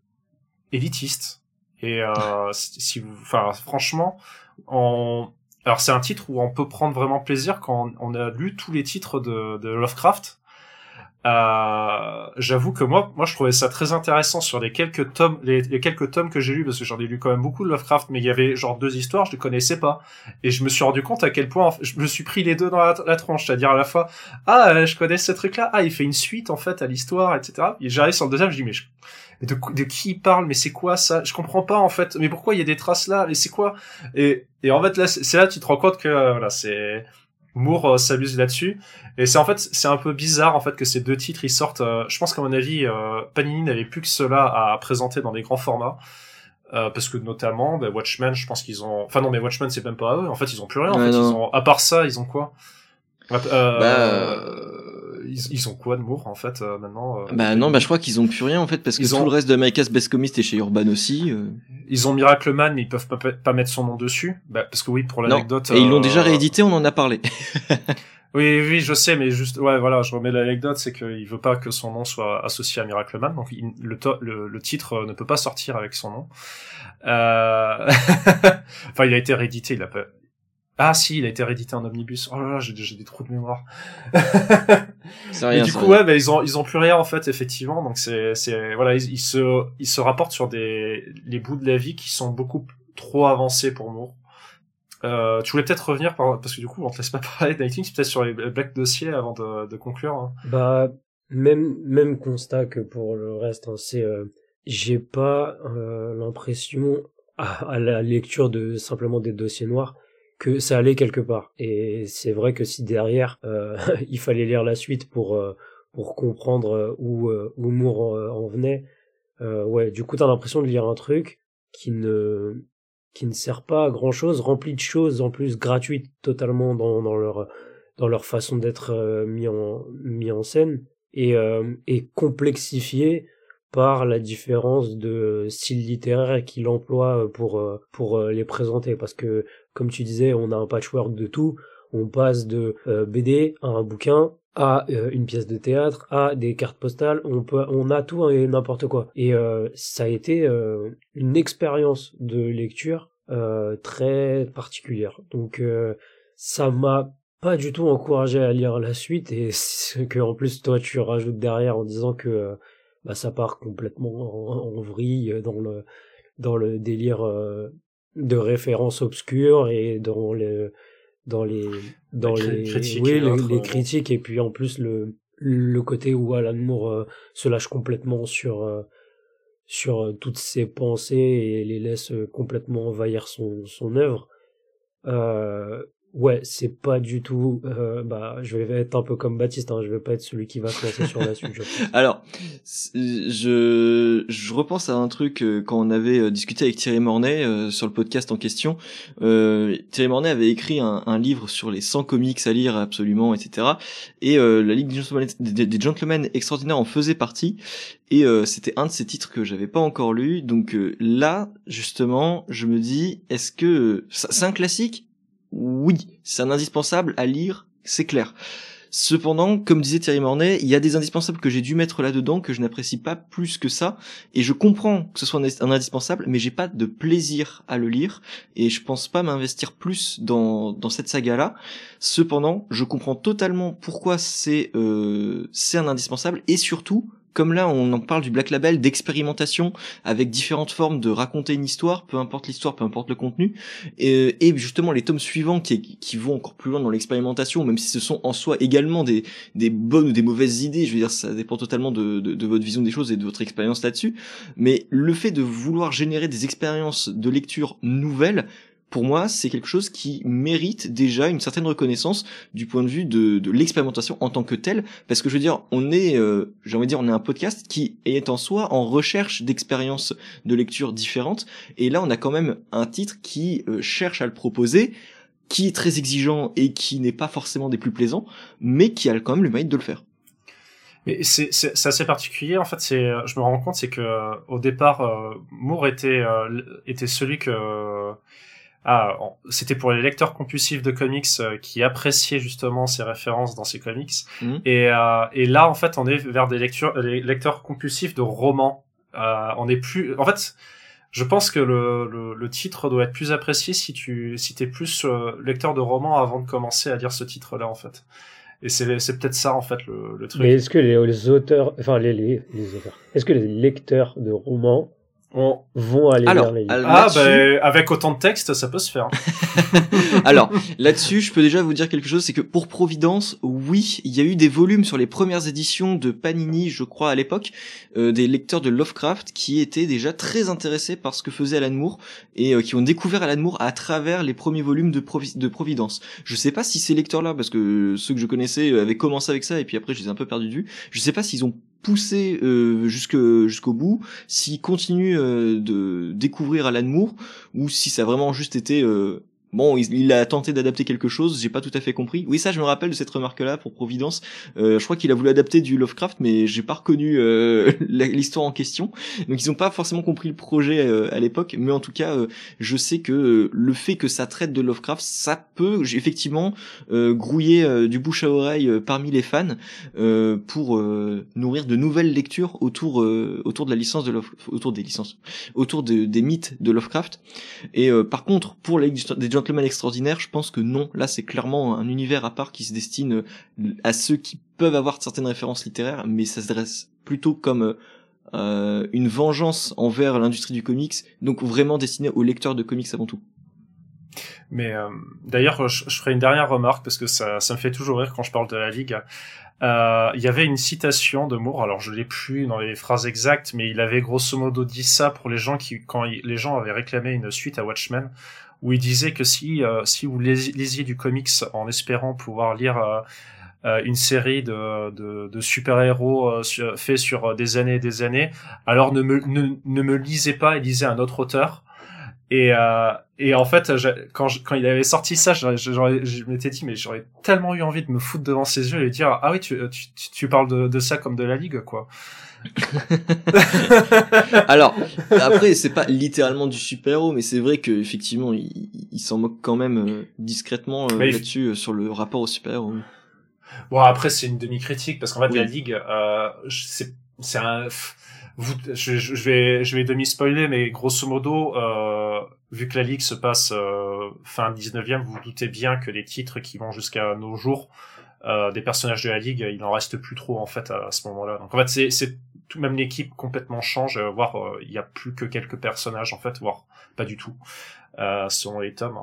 élitiste. Et euh, si vous, enfin, franchement, on... alors c'est un titre où on peut prendre vraiment plaisir quand on a lu tous les titres de, de Lovecraft. Euh, j'avoue que moi, moi, je trouvais ça très intéressant sur les quelques tomes, les, quelques tomes que j'ai lus, parce que j'en ai lu quand même beaucoup de Lovecraft, mais il y avait genre deux histoires, je les connaissais pas, et je me suis rendu compte à quel point je me suis pris les deux dans la, la tronche, c'est-à-dire à la fois, ah, je connais ce truc-là, ah, il fait une suite en fait à l'histoire, etc. Et j'arrive sur le deuxième, je dis mais, de, qui il parle, mais c'est quoi ça? Je comprends pas en fait, mais pourquoi il y a des traces là, mais c'est quoi Et, en fait là, c'est là tu te rends compte que voilà, c'est Moore euh, s'amuse là-dessus. Et c'est en fait, c'est un peu bizarre en fait que ces deux titres ils sortent. euh, je pense qu'à mon avis, euh, Panini n'avait plus que cela à présenter dans des grands formats. Euh, parce que notamment, bah, Watchmen, je pense qu'ils ont. Enfin non, mais Watchmen c'est même pas à eux. En fait, ils ont plus rien. En Ouais, fait, non. ils ont. À part ça, ils ont quoi? Euh, Bah, ils, ils ont quoi de Moore en fait euh, maintenant euh, Bah non, bah je crois qu'ils ont plus rien en fait parce que Ils tout ont- le reste de America's Best Comics est chez Urban aussi. euh. Ils ont Miracle Man, mais ils peuvent pas, pas mettre son nom dessus. Bah, parce que oui, pour l'anecdote. Et ils l'ont euh, déjà réédité, on en a parlé. Oui, oui, je sais, mais juste, ouais, voilà, je remets l'anecdote, c'est qu'il veut pas que son nom soit associé à Miracle Man, donc il- le, to- le, le titre euh, ne peut pas sortir avec son nom. Euh... enfin, il a été réédité, il a pas. Ah si, il a été réédité en omnibus. Oh là là, j'ai j'ai des trous de mémoire. Rien. du c'est coup, rien. ouais, bah, ils ont ils ont plus rien en fait, effectivement. Donc c'est c'est voilà, ils, ils se ils se rapportent sur des les bouts de la vie qui sont beaucoup trop avancés pour Moore. Euh, tu voulais peut-être revenir par, parce que du coup, on te laisse pas parler de Nightwing, c'est peut-être sur les Black Dossiers avant de, de conclure. hein. Bah, même, même constat que pour le reste, hein, c'est, euh, j'ai pas euh, l'impression, à, à la lecture de simplement des dossiers noirs, que ça allait quelque part. Et c'est vrai que si derrière, euh, il fallait lire la suite pour, euh, pour comprendre euh, où, euh, où Moore en, en venait, euh, ouais, du coup, t'as l'impression de lire un truc qui ne, qui ne sert pas à grand chose, rempli de choses en plus gratuites totalement dans, dans leur, dans leur façon d'être mis en mis en scène et et complexifié par la différence de style littéraire qu'il emploie pour pour les présenter parce que comme tu disais on a un patchwork de tout. On passe de euh, BD à un bouquin à euh, une pièce de théâtre à des cartes postales. On peut on a tout et n'importe quoi. Et euh, ça a été une expérience de lecture très particulière. Donc ça m'a pas du tout encouragé à lire la suite. Et que en plus toi tu rajoutes derrière en disant que bah, ça part complètement en, vrille dans le dans le délire de références obscures et dans le dans les dans les, critiques oui, les, critiques et puis en plus le le côté où Alan Moore se lâche complètement sur sur toutes ses pensées et les laisse complètement envahir son son œuvre. Euh, Ouais, c'est pas du tout. Euh, bah, je vais être un peu comme Baptiste. Hein, je vais pas être celui qui va se sur la suite. Alors, je je repense à un truc euh, quand on avait euh, discuté avec Thierry Mornay euh, sur le podcast en question. Euh, Thierry Mornay avait écrit un, un, livre sur les 100 comics à lire absolument, etc. Et la Ligue des Gentlemen, des, Gentlemen extraordinaires en faisait partie. Et c'était un de ces titres que j'avais pas encore lu. Donc là, justement, je me dis, est-ce que c'est un classique? Oui, c'est un indispensable à lire, c'est clair. Cependant, comme disait Thierry Mornay, il y a des indispensables que j'ai dû mettre là-dedans que je n'apprécie pas plus que ça, et je comprends que ce soit un indispensable, mais j'ai pas de plaisir à le lire, et je pense pas m'investir plus dans, dans cette saga-là. Cependant, je comprends totalement pourquoi c'est euh, c'est un indispensable, et surtout comme là on en parle du Black Label, d'expérimentation avec différentes formes de raconter une histoire, peu importe l'histoire, peu importe le contenu, et, justement les tomes suivants qui, vont encore plus loin dans l'expérimentation, même si ce sont en soi également des, bonnes ou des mauvaises idées, je veux dire ça dépend totalement de votre vision des choses et de votre expérience là-dessus, mais le fait de vouloir générer des expériences de lecture nouvelles, pour moi, c'est quelque chose qui mérite déjà une certaine reconnaissance du point de vue de, de l'expérimentation en tant que telle, parce que je veux dire, on est, euh, j'ai envie de dire, on est un podcast qui est en soi en recherche d'expériences de lecture différentes, et là, on a quand même un titre qui euh, cherche à le proposer, qui est très exigeant et qui n'est pas forcément des plus plaisants, mais qui a quand même le mérite de le faire. Mais c'est assez particulier en fait. C'est, je me rends compte, c'est que au départ, euh, Moore était était celui que ah, c'était pour les lecteurs compulsifs de comics euh, qui appréciaient justement ces références dans ces comics. Mhm. Et, euh, et là, en fait, on est vers des lectures, les lecteurs compulsifs de romans. Euh, on est plus, en fait, je pense que le, le, le, titre doit être plus apprécié si tu, si t'es plus euh, lecteur de romans avant de commencer à lire ce titre-là, en fait. Et c'est, c'est peut-être ça, en fait, le, le truc. Mais est-ce que les, les auteurs, enfin, les, les, les auteurs, est-ce que les lecteurs de romans on vont aller Alors, les Ah, bah, avec autant de texte, ça peut se faire. Alors, là-dessus, je peux déjà vous dire quelque chose, c'est que pour Providence, oui, il y a eu des volumes sur les premières éditions de Panini, je crois, à l'époque, euh, des lecteurs de Lovecraft qui étaient déjà très intéressés par ce que faisait Alan Moore et euh, qui ont découvert Alan Moore à travers les premiers volumes de, de Providence. Je sais pas si ces lecteurs-là, parce que ceux que je connaissais avaient commencé avec ça et puis après je les ai un peu perdus de vue, je sais pas s'ils ont poussé euh, jusqu'au bout, s'il continue euh, de découvrir Alan Moore, ou si ça vraiment juste été euh, Bon, il, a tenté d'adapter quelque chose, j'ai pas tout à fait compris. Oui, ça, je me rappelle de cette remarque-là pour Providence. Euh, je crois qu'il a voulu adapter du Lovecraft, mais j'ai pas reconnu euh, l'histoire en question. Donc, ils ont pas forcément compris le projet euh, à l'époque, mais en tout cas, je sais que le fait que ça traite de Lovecraft, ça peut effectivement grouiller du bouche à oreille parmi les fans pour nourrir de nouvelles lectures autour autour de la licence de autour des licences, autour des mythes de Lovecraft. Et par contre, pour les des Gentleman extraordinaire, je pense que non. Là, c'est clairement un univers à part qui se destine euh, à ceux qui peuvent avoir certaines références littéraires, mais ça se dresse plutôt comme euh, une vengeance envers l'industrie du comics, donc vraiment destiné aux lecteurs de comics avant tout. Mais euh, d'ailleurs, je, ferai une dernière remarque parce que ça, me fait toujours rire quand je parle de la ligue. Il y avait une citation de Moore, alors je l'ai plus dans les phrases exactes, mais il avait grosso modo dit ça pour les gens qui, quand les gens avaient réclamé une suite à Watchmen, où il disait que si euh, si vous lisiez du comics en espérant pouvoir lire euh, euh, une série de, de, de super-héros fait sur des années et des années, alors ne me, ne, ne me lisez pas et lisez un autre auteur. Et, euh, et en fait, quand, quand il avait sorti ça, je, je m'étais dit, mais j'aurais tellement eu envie de me foutre devant ses yeux et dire, ah oui, tu, tu, tu parles de, de ça comme de la ligue, quoi. Alors, après, c'est pas littéralement du super-héros, mais c'est vrai qu'effectivement, il, il s'en moque quand même euh, discrètement euh, là-dessus, euh, sur le rapport au super-héros. Bon, après, c'est une demi-critique, parce qu'en fait, la Ligue, euh, c'est, c'est un... Vous, je, je, vais, je vais demi-spoiler, mais grosso modo, vu que la Ligue se passe fin 19e, vous vous doutez bien que les titres qui vont jusqu'à nos jours, des personnages de la Ligue, il n'en reste plus trop, en fait, à, ce moment-là. Donc, en fait, c'est tout même l'équipe complètement change, voire il y a plus que quelques personnages en fait, voire pas du tout, euh, selon les tomes.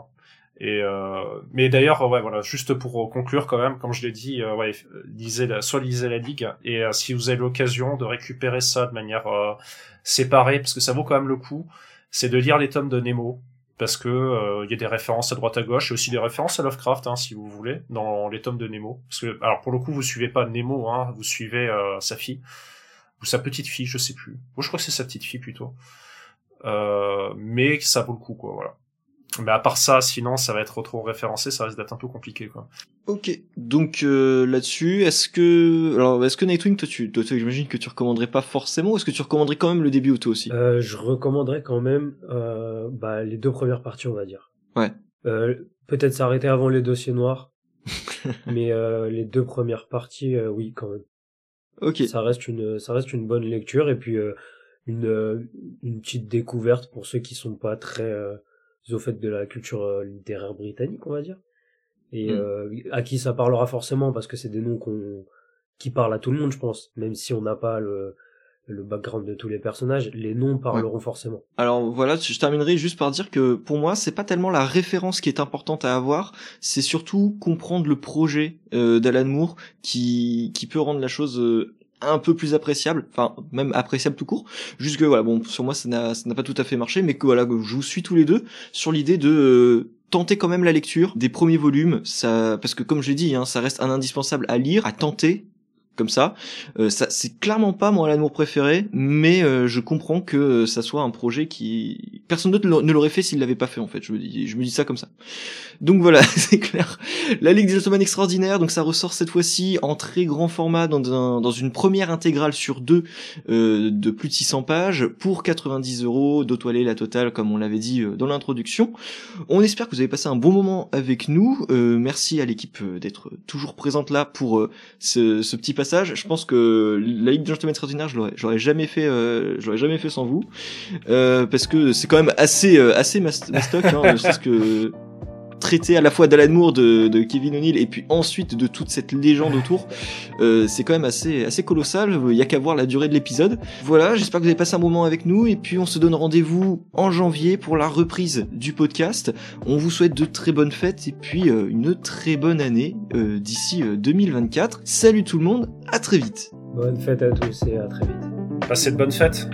Et euh, mais d'ailleurs, ouais, voilà, juste pour conclure quand même, comme je l'ai dit, euh, ouais, lisez la, soit lisez la ligue, et euh, si vous avez l'occasion de récupérer ça de manière euh, séparée, parce que ça vaut quand même le coup, c'est de lire les tomes de Nemo, parce que il y a des références à droite à gauche, et aussi des références à Lovecraft, hein, si vous voulez, dans les tomes de Nemo. Parce que, alors pour le coup, vous suivez pas Nemo, hein, vous suivez sa fille ou sa petite fille, je sais plus. Moi, je crois que c'est sa petite fille plutôt. mais ça vaut le coup, quoi, voilà. Mais à part ça, sinon, ça va être trop référencé, ça risque d'être un peu compliqué, quoi. Ok, donc euh, là-dessus, est-ce que alors est-ce que Nightwing, toi, tu, toi, j'imagine que tu recommanderais pas forcément, ou est-ce que tu recommanderais quand même le début auto aussi? Euh, Je recommanderais quand même euh, bah, les deux premières parties, on va dire. Ouais. Euh, peut-être s'arrêter avant les dossiers noirs, mais euh, les deux premières parties, euh, oui, quand même. Ok. Ça reste une, ça reste une bonne lecture et puis une une petite découverte pour ceux qui sont pas très au fait de la culture euh, littéraire britannique, on va dire. Et mm. euh, à qui ça parlera forcément, parce que c'est des noms qu'on qui parlent à tout le monde, je pense. Même si on n'a pas le, le background de tous les personnages, les noms parleront forcément. Alors voilà, je terminerai juste par dire que pour moi, c'est pas tellement la référence qui est importante à avoir, c'est surtout comprendre le projet euh, d'Alan Moore qui qui peut rendre la chose euh, un peu plus appréciable, enfin même appréciable tout court. Juste que voilà, bon sur moi ça n'a pas tout à fait marché, mais que voilà, je vous suis tous les deux sur l'idée de euh, tenter quand même la lecture des premiers volumes, ça parce que comme je dit, hein, ça reste un indispensable à lire, à tenter comme ça. Euh, ça c'est clairement pas mon amour préféré, mais euh, je comprends que ça soit un projet qui personne d'autre ne l'aurait fait s'il l'avait pas fait en fait. Je me dis, je me dis ça comme ça. Donc voilà, c'est clair. La Ligue des Gentlemen extraordinaire, donc ça ressort cette fois-ci en très grand format dans, un, dans une première intégrale sur deux euh, de plus de 600 pages pour 90 euros d'autoilé la totale comme on l'avait dit dans l'introduction. On espère que vous avez passé un bon moment avec nous. merci à l'équipe d'être toujours présente là pour ce, ce petit passage je pense que la Ligue des Gentlemen extraordinaires, je l'aurais, j'aurais jamais fait, euh, j'aurais jamais fait sans vous, euh, parce que c'est quand même assez, euh, assez mastoc, hein, ce que traiter à la fois d'Alan Moore, de, de Kevin O'Neill et puis ensuite de toute cette légende autour, euh, c'est quand même assez, assez colossal. Il y a qu'à voir la durée de l'épisode. Voilà, j'espère que vous avez passé un moment avec nous et puis on se donne rendez-vous en janvier pour la reprise du podcast. On vous souhaite de très bonnes fêtes et puis euh, une très bonne année euh, d'ici 2024. Salut tout le monde, à très vite. Bonne fête à tous et à très vite. Passez de bonnes fêtes.